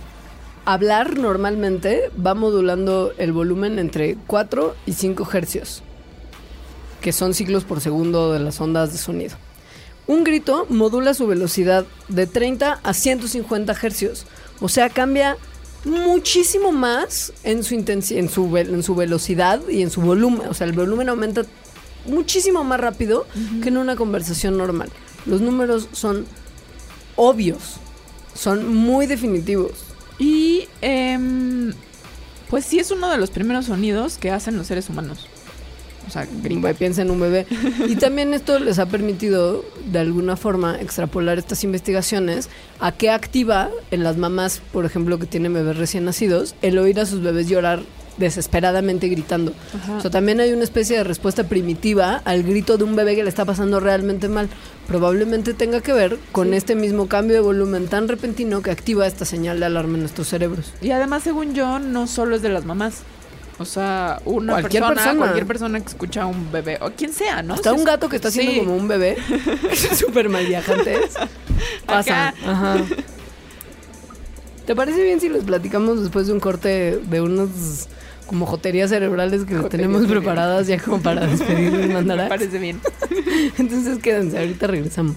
hablar normalmente va modulando el volumen entre 4 y 5 hercios, que son ciclos por segundo de las ondas de sonido. Un grito modula su velocidad de 30 a 150 hercios, o sea, cambia muchísimo más en su, intensi- en su, en su velocidad y en su volumen, o sea, el volumen aumenta muchísimo más rápido que en una conversación normal. Los números son obvios, son muy definitivos. Y em, pues sí es uno de los primeros sonidos que hacen los seres humanos. O sea, gringo. bebé piensa en un bebé. Y también esto les ha permitido, de alguna forma, extrapolar estas investigaciones a qué activa en las mamás, por ejemplo, que tienen bebés recién nacidos, el oír a sus bebés llorar desesperadamente gritando. Ajá. O sea, también hay una especie de respuesta primitiva al grito de un bebé que le está pasando realmente mal. Probablemente tenga que ver con este mismo cambio de volumen tan repentino que activa esta señal de alarma en nuestros cerebros. Y además, según yo, no solo es de las mamás. O sea, una Cualquier persona, persona. cualquier persona que escucha a un bebé, o quien sea, ¿no? Hasta Si un gato que está haciendo Sí. como un bebé, [laughs] [laughs] súper mal viajantes, pasa. Ajá. ¿Te parece bien si les platicamos después de un corte de unos como joterías cerebrales que tenemos preparadas ya como para despedirnos, [laughs] Me Mandarax? parece bien. Entonces quédense, ahorita regresamos.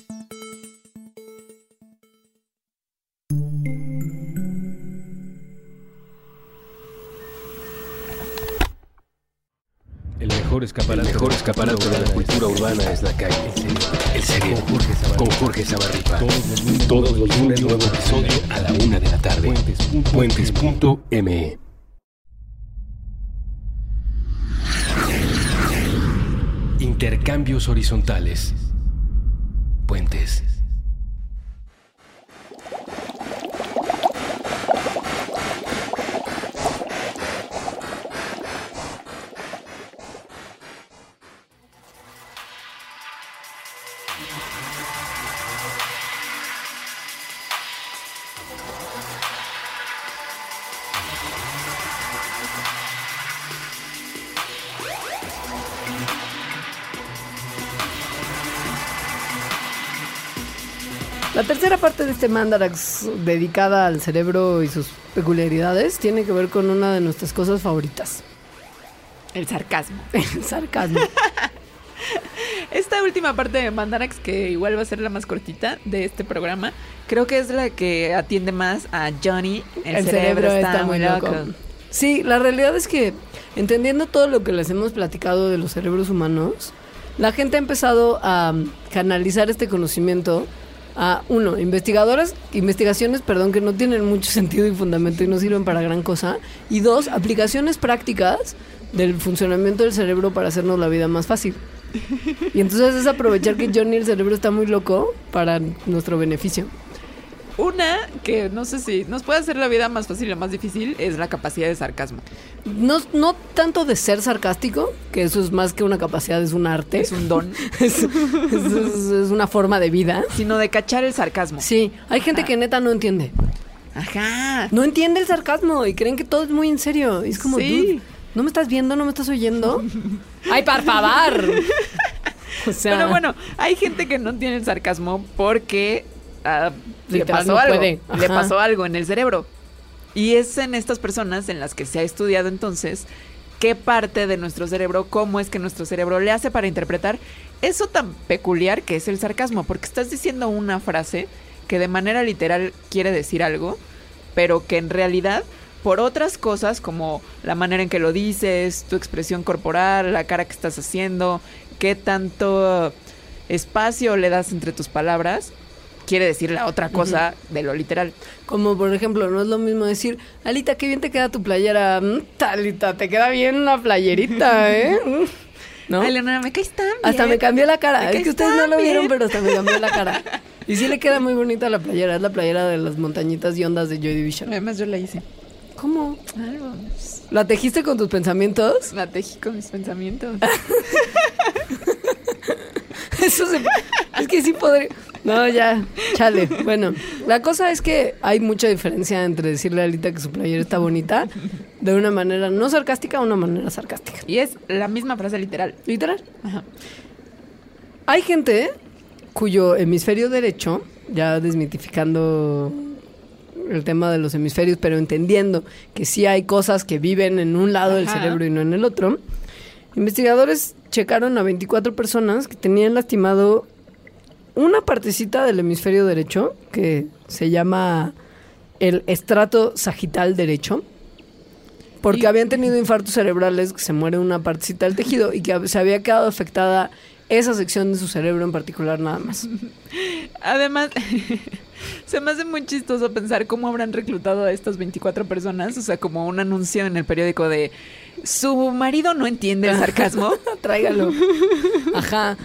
Mejor escaparate, El mejor escaparate de la cultura urbana es la calle. El cerebro. Con Jorge Zabarripa. Todos Todos los lunes nuevo episodio a la una de la tarde. Puentes.me. Intercambios horizontales. Puentes. Tercera parte de este Mandarax dedicada al cerebro y sus peculiaridades tiene que ver con una de nuestras cosas favoritas, El sarcasmo. [laughs] el sarcasmo. [laughs] Esta última parte de Mandarax, que igual va a ser la más cortita de este programa, creo que es la que atiende más a Johnny. El, cerebro, está, muy loco. Sí, la realidad es que entendiendo todo lo que les hemos platicado de los cerebros humanos, la gente ha empezado a canalizar este conocimiento a uno, investigadoras, investigaciones, perdón, que no tienen mucho [laughs] sentido y fundamento y no sirven para gran cosa, y dos, aplicaciones prácticas del funcionamiento del cerebro para hacernos la vida más fácil. Y entonces es aprovechar que Johnny el cerebro está muy loco para nuestro beneficio. Una que no sé si nos puede hacer la vida más fácil o más difícil es la capacidad de sarcasmo. No, no tanto de ser sarcástico, que eso es más que una capacidad, es un arte. Es un don. [laughs] es, es- es una forma de vida. sino de cachar el sarcasmo. Sí, hay gente que neta no entiende. Ajá. No entiende el sarcasmo y creen que todo es muy en serio. Es como, Sí. ¿no me estás viendo? ¿No me estás oyendo? ¡Ay, por favor! [laughs] O sea, Pero bueno, hay gente que no tiene el sarcasmo porque ah, le pasó no algo. puede. Le pasó algo en el cerebro. Y es en estas personas en las que se ha estudiado entonces qué parte de nuestro cerebro, cómo es que nuestro cerebro le hace para interpretar eso tan peculiar que es el sarcasmo. Porque estás diciendo una frase que de manera literal quiere decir algo, pero que en realidad por otras cosas como la manera en que lo dices, tu expresión corporal, la cara que estás haciendo, qué tanto espacio le das entre tus palabras, quiere decir la otra cosa de lo literal. Como por ejemplo, no es lo mismo decir, Alita, qué bien te queda tu playera. Mm, Alita, te queda bien una playerita, [laughs] ¿eh? Mm. ¿No? Ay, Leonora, me caes tan bien. Hasta me cambió la cara. Me Es que ustedes no lo vieron, bien. pero hasta me cambió la cara. [laughs] Y sí le queda muy bonita la playera. Es la playera de las montañitas y ondas de Joy Division. Además yo la hice. ¿Cómo? ¿La tejiste con tus pensamientos? La tejí con mis pensamientos. [laughs] Eso se... Es que sí podría... No, ya, chale. Bueno, la cosa es que hay mucha diferencia entre decirle a Alita que su playera está bonita de una manera no sarcástica a una manera sarcástica. y es la misma frase literal. Literal. Ajá. Hay gente cuyo hemisferio derecho, ya desmitificando el tema de los hemisferios, pero entendiendo que sí hay cosas que viven en un lado del cerebro y no en el otro, investigadores checaron a 24 personas que tenían lastimado una partecita del hemisferio derecho que se llama el estrato sagital derecho. Porque Y- habían tenido infartos cerebrales, que se muere una partecita del tejido y que se había quedado afectada esa sección de su cerebro en particular nada más. [laughs] Además, [laughs] se me hace muy chistoso pensar cómo habrán reclutado a estas 24 personas. O sea, como un anuncio en el periódico de su marido no entiende el sarcasmo. [laughs] Tráigalo. Ajá.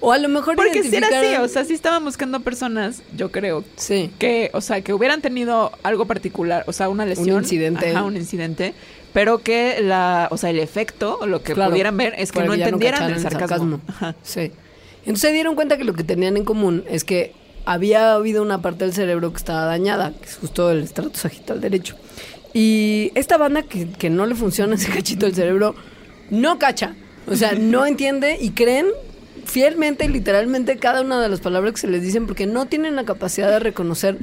O a lo mejor Porque si era así, o sea, sí estaban buscando personas, yo creo, Sí. que, o sea, que hubieran tenido algo particular, o sea, una lesión. incidente. Ajá, un incidente. Pero que la, o sea, el efecto, o lo que Claro, pudieran ver es que no entendieran el sarcasmo. Ajá. Sí. Entonces se dieron cuenta que lo que tenían en común es que había habido una parte del cerebro que estaba dañada, que es justo el estrato sagital derecho. Y esta banda que, que no le funciona ese cachito del cerebro, no cacha. O sea, no entiende y creen fielmente y literalmente cada una de las palabras que se les dicen porque no tienen la capacidad de reconocer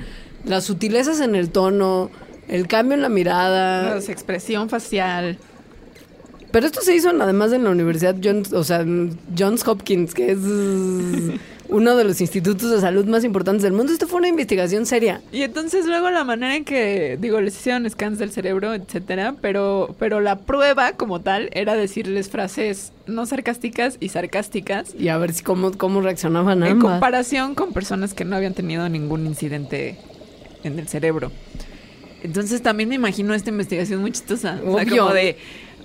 las sutilezas en el tono, el cambio en la mirada. La expresión facial. Pero esto se hizo además en la Universidad Johns, o sea, Johns Hopkins, que es [laughs] uno de los institutos de salud más importantes del mundo. Esto fue una investigación seria. Y entonces luego la manera en que, digo, les hicieron scans del cerebro, etcétera, pero, pero la prueba como tal era decirles frases no sarcásticas y sarcásticas Y a ver si cómo, cómo reaccionaban en ambas. comparación con personas que no habían tenido ningún incidente en el cerebro. Entonces también me imagino esta investigación muy chistosa. O sea, como de,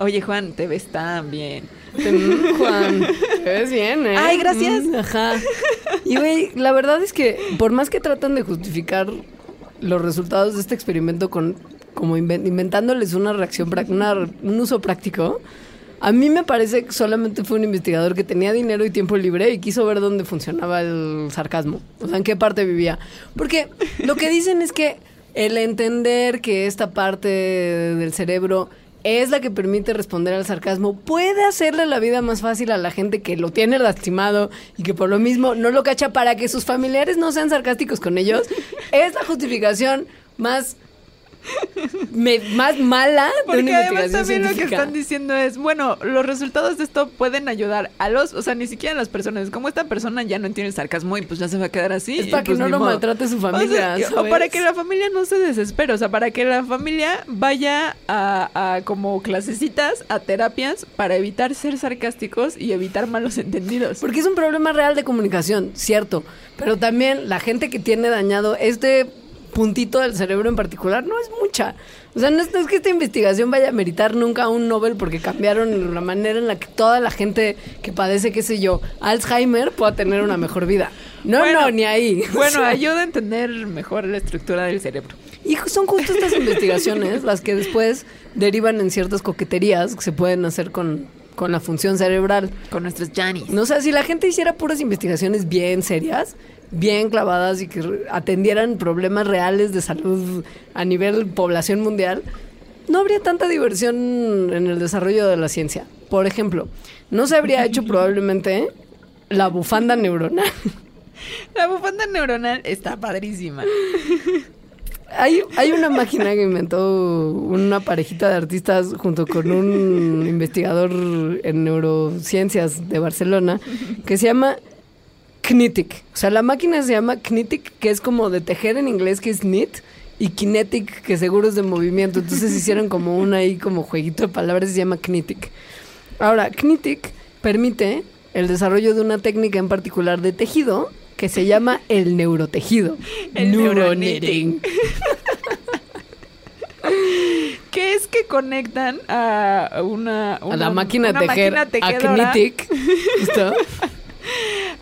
Oye, Juan, te ves tan bien. Juan, te ves bien, ¿eh? Ay, gracias. Mm, ajá. Y, güey, la verdad es que por más que tratan de justificar los resultados de este experimento con como inven- inventándoles una reacción, una- un uso práctico, a mí me parece que solamente fue un investigador que tenía dinero y tiempo libre y quiso ver dónde funcionaba el sarcasmo, o sea, en qué parte vivía. Porque lo que dicen es que el entender que esta parte del cerebro es la que permite responder al sarcasmo, puede hacerle la vida más fácil a la gente que lo tiene lastimado y que por lo mismo no lo cacha para que sus familiares no sean sarcásticos con ellos, es la justificación más, me- más mala de Porque una además también lo que están diciendo es, bueno, los resultados de esto pueden ayudar a los, o sea, ni siquiera a las personas. Como esta persona ya no entiende sarcasmo y pues ya se va a quedar así. Es para que pues, no lo modo. maltrate su O sea, familia, o ¿sabes? para que la familia no se desespere, o sea, para que la familia vaya a, a como clasecitas, a terapias, para evitar ser sarcásticos y evitar malos entendidos. Porque es un problema real de comunicación, cierto. Pero también la gente que tiene dañado este puntito del cerebro en particular no es mucha. O sea, no es, no es que esta investigación vaya a meritar nunca un Nobel porque cambiaron la manera en la que toda la gente que padece, qué sé yo, Alzheimer pueda tener una mejor vida. No, Bueno, no, ni ahí. O Bueno, sea, ayuda a entender mejor la estructura del cerebro. Y son justo estas investigaciones las que después derivan en ciertas coqueterías que se pueden hacer con, con la función cerebral. Con nuestros Janis. No, o sea, si la gente hiciera puras investigaciones bien serias, bien clavadas y que atendieran problemas reales de salud a nivel población mundial, no habría tanta diversión en el desarrollo de la ciencia. Por ejemplo, no se habría hecho probablemente la bufanda neuronal. [laughs] La bufanda neuronal está padrísima. Hay, hay una máquina que inventó una parejita de artistas junto con un investigador en neurociencias de Barcelona que se llama Knitic. O sea, la máquina se llama Knitic, que es como de tejer en inglés, que es knit, y Kinetic, que seguro es de movimiento. Entonces hicieron como un ahí como jueguito de palabras y se llama Knitic. Ahora, Knitic permite el desarrollo de una técnica en particular de tejido que se llama el neurotejido. [laughs] El Neuroknitting. [laughs] que es que conectan a una, A la máquina de una tejer, máquina a Knitic, [laughs] ¿listo?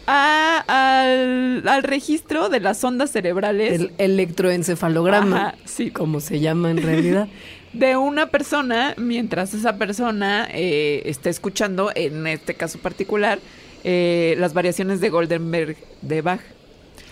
A- al, al registro de las ondas cerebrales el electroencefalograma, Ajá, sí. como se llama en realidad. [laughs] de una persona mientras esa persona eh, está escuchando, en este caso particular, eh, las variaciones de Goldenberg de Bach.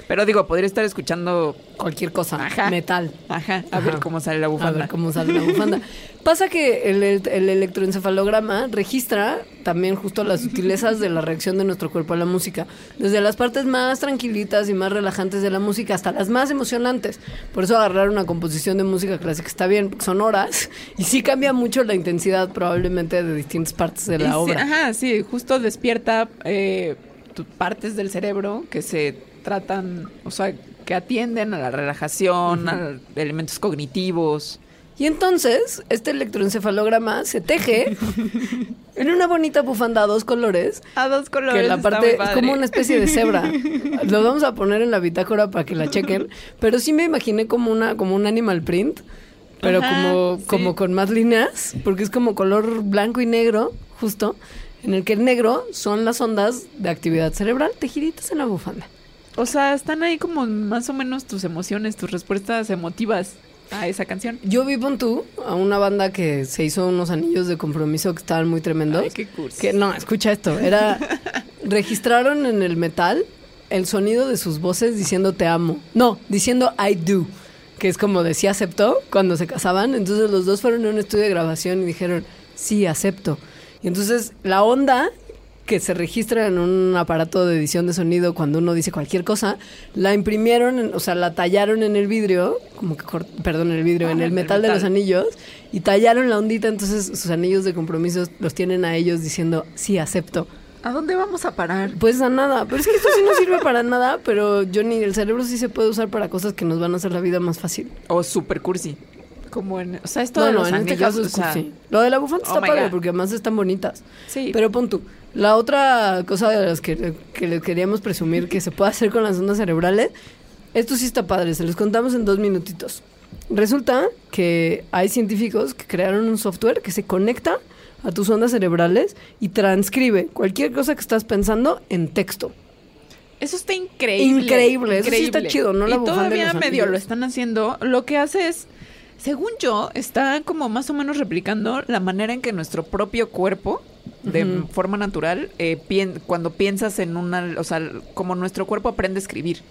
Pero digo, podría estar escuchando, Cualquier cosa, Ajá. metal. ajá, a Ajá. ver cómo sale la A bufanda. ver cómo sale la bufanda. Pasa que el, el- el electroencefalograma registra también justo las sutilezas de la reacción de nuestro cuerpo a la música. Desde las partes más tranquilitas y más relajantes de la música hasta las más emocionantes. Por eso agarrar una composición de música clásica está bien, porque son horas y sí cambia mucho la intensidad probablemente de distintas partes de Y la sí, obra. ajá, sí, justo despierta eh, partes del cerebro que se tratan, o sea, que atienden a la relajación, a elementos cognitivos. Y entonces, este electroencefalograma se teje [laughs] en una bonita bufanda a dos colores A dos colores. que la está parte es como una especie de cebra. [laughs] Lo vamos a poner en la bitácora para que la chequen. Pero sí me imaginé como una, como un animal print, pero Ajá, como, sí. como con más líneas, porque es como color blanco y negro, justo, en el que el negro son las ondas de actividad cerebral tejiditas en la bufanda. O sea, están ahí como más o menos tus emociones, tus respuestas emotivas a esa canción. Yo vi pon tú a una banda que se hizo unos anillos de compromiso que estaban muy tremendos. Ay, qué cursi. Que no, escucha esto. Era. registraron en el metal el sonido de sus voces diciendo te amo. No, diciendo I do. Que es como decía aceptó cuando se casaban. Entonces los dos fueron a un estudio de grabación y dijeron sí, acepto. Y entonces la onda que se registra en un aparato de edición de sonido cuando uno dice cualquier cosa, la imprimieron, en- o sea, la tallaron en el vidrio, como que, perdón, en el vidrio, en Ajá, el el metal de metal. los anillos, y tallaron la ondita, entonces sus anillos de compromiso los tienen a ellos diciendo, sí, acepto. ¿A dónde vamos a parar? Pues a nada, pero es que esto sí no sirve para nada, pero Johnny, el cerebro sí se puede usar para cosas que nos van a hacer la vida más fácil. O super cursi. Como en. O sea, esto No, de no, los en este anillos, caso es o sea, cursi. Lo de la bufanda Oh está padre God. porque además están bonitas. Sí. Pero pon tú. La otra cosa de las que, que les queríamos presumir que se puede hacer con las ondas cerebrales, esto sí está padre, se los contamos en dos minutitos. Resulta que hay científicos que crearon un software que se conecta a tus ondas cerebrales y transcribe cualquier cosa que estás pensando en texto. Eso está increíble. Increíble, eso sí está chido, ¿no? La y todavía medio lo están haciendo. Lo que hace es, según yo, está como más o menos replicando la manera en que nuestro propio cuerpo, de forma natural, eh, pien- cuando piensas en una, o sea, como nuestro cuerpo aprende a escribir.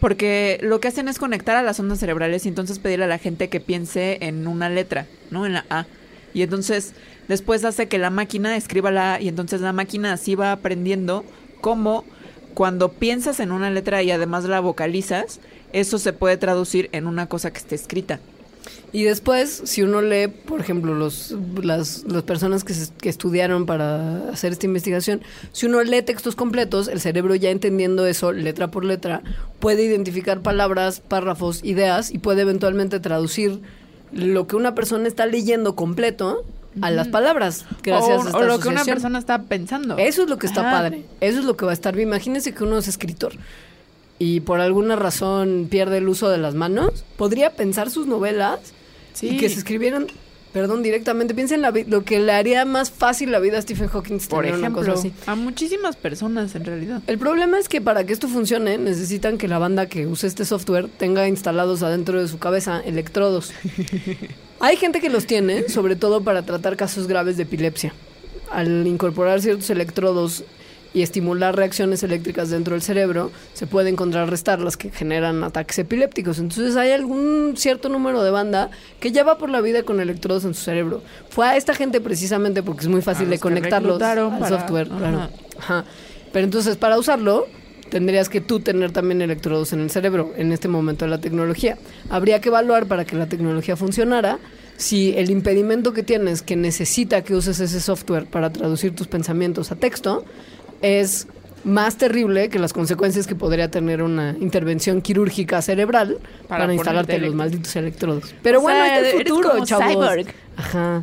Porque lo que hacen es conectar a las ondas cerebrales y entonces pedirle a la gente que piense en una letra, ¿no? En la A. Y entonces después hace que la máquina escriba la A y entonces la máquina así va aprendiendo cómo cuando piensas en una letra y además la vocalizas, eso se puede traducir en una cosa que esté escrita. Y después, si uno lee, por ejemplo, los, las, las personas que, se- que estudiaron para hacer esta investigación, si uno lee textos completos, el cerebro ya entendiendo eso, letra por letra, puede identificar palabras, párrafos, ideas y puede eventualmente traducir lo que una persona está leyendo completo a las palabras, gracias o, a esta o lo que una persona está pensando. Eso es lo que está Ajá. padre. Eso es lo que va a estar bien. Imagínense que uno es escritor y por alguna razón pierde el uso de las manos. Podría pensar sus novelas Sí. y que se escribieran, perdón, directamente. Piensen la vi- lo que le haría más fácil la vida a Stephen Hawking Por una ejemplo, cosa así. a muchísimas personas en realidad. El problema es que para que esto funcione necesitan que la banda que use este software tenga instalados adentro de su cabeza electrodos. [laughs] Hay gente que los tiene, sobre todo para tratar casos graves de epilepsia. Al incorporar ciertos electrodos y estimular reacciones eléctricas dentro del cerebro, se pueden contrarrestar las que generan ataques epilépticos. Entonces hay algún cierto número de banda que ya va por la vida con electrodos en su cerebro. Fue a esta gente precisamente porque es muy fácil de conectarlos al para- software. ajá. Claro. Ajá. Pero entonces para usarlo tendrías que tú tener también electrodos en el cerebro en este momento de la tecnología. Habría que evaluar para que la tecnología funcionara si el impedimento que tienes que necesita que uses ese software para traducir tus pensamientos a texto es más terrible que las consecuencias que podría tener una intervención quirúrgica cerebral para, Para instalarte los malditos electrodos. Pero O bueno, sea, ahí está el eres futuro, como chavos. cyborg. Ajá.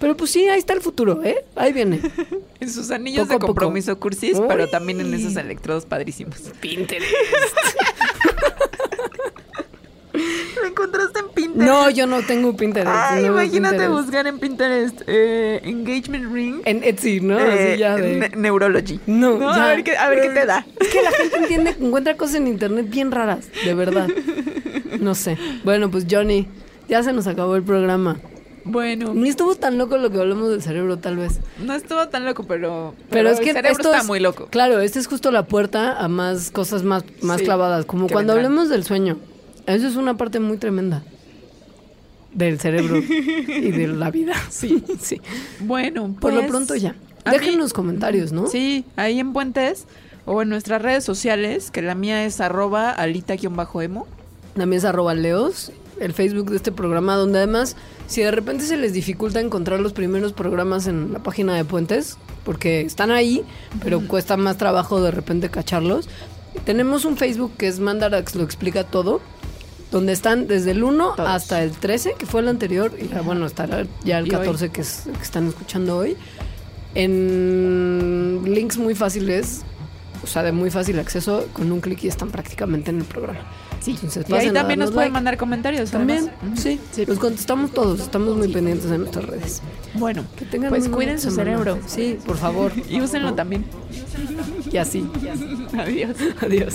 Pero pues sí, ahí está el futuro, ¿eh? Ahí viene. [laughs] En sus anillos Poco de poco. compromiso cursis, Uy. pero también en esos electrodos padrísimos. Pinterest. [laughs] [laughs] Lo encontraste en Pinterest. No, yo no tengo Pinterest. Ay, no veo imagínate Pinterest. buscar en Pinterest eh, engagement ring. En Etsy, ¿no? eh, Así ya de... ne- neurology. No, ya. A ver, qué, a ver qué te da. Es que la gente entiende, encuentra cosas en internet bien raras, de verdad. No sé. Bueno, pues Johnny, ya se nos acabó el programa. Bueno, Ni estuvo tan loco lo que hablamos del cerebro, tal vez. no estuvo tan loco, pero, Pero, es el que cerebro esto está es- muy loco. Claro, esta es justo la puerta a más cosas más, más Sí, clavadas. Como que cuando vendrán. hablemos del sueño. Eso es una parte muy tremenda. Del cerebro y de la vida. [laughs] Sí, sí. Bueno, Por lo pues, pronto ya. Dejen los comentarios, ¿no? Sí, ahí en Puentes o en nuestras redes sociales, que la mía es arroba alita-emo. También es arroba leos, el Facebook de este programa, donde además, si de repente se les dificulta encontrar los primeros programas en la página de Puentes, porque están ahí, pero cuesta más trabajo de repente cacharlos, tenemos un Facebook que es Mandarax, lo explica todo, donde están desde el 1 Todos. hasta el 13, que fue el anterior, y bueno, estará ya el Y hoy. 14 que, es- que están escuchando hoy, en links muy fáciles, o sea, de muy fácil acceso, con un clic y están prácticamente en el programa. Sí, Entonces, y ahí también nos pueden like. mandar comentarios. También, además. sí, los contestamos todos, estamos muy pendientes de nuestras redes. Bueno, Que tengan pues cuiden su semana. cerebro. Sí, por favor. [laughs] Y úsenlo también. Y así. Adiós. Adiós.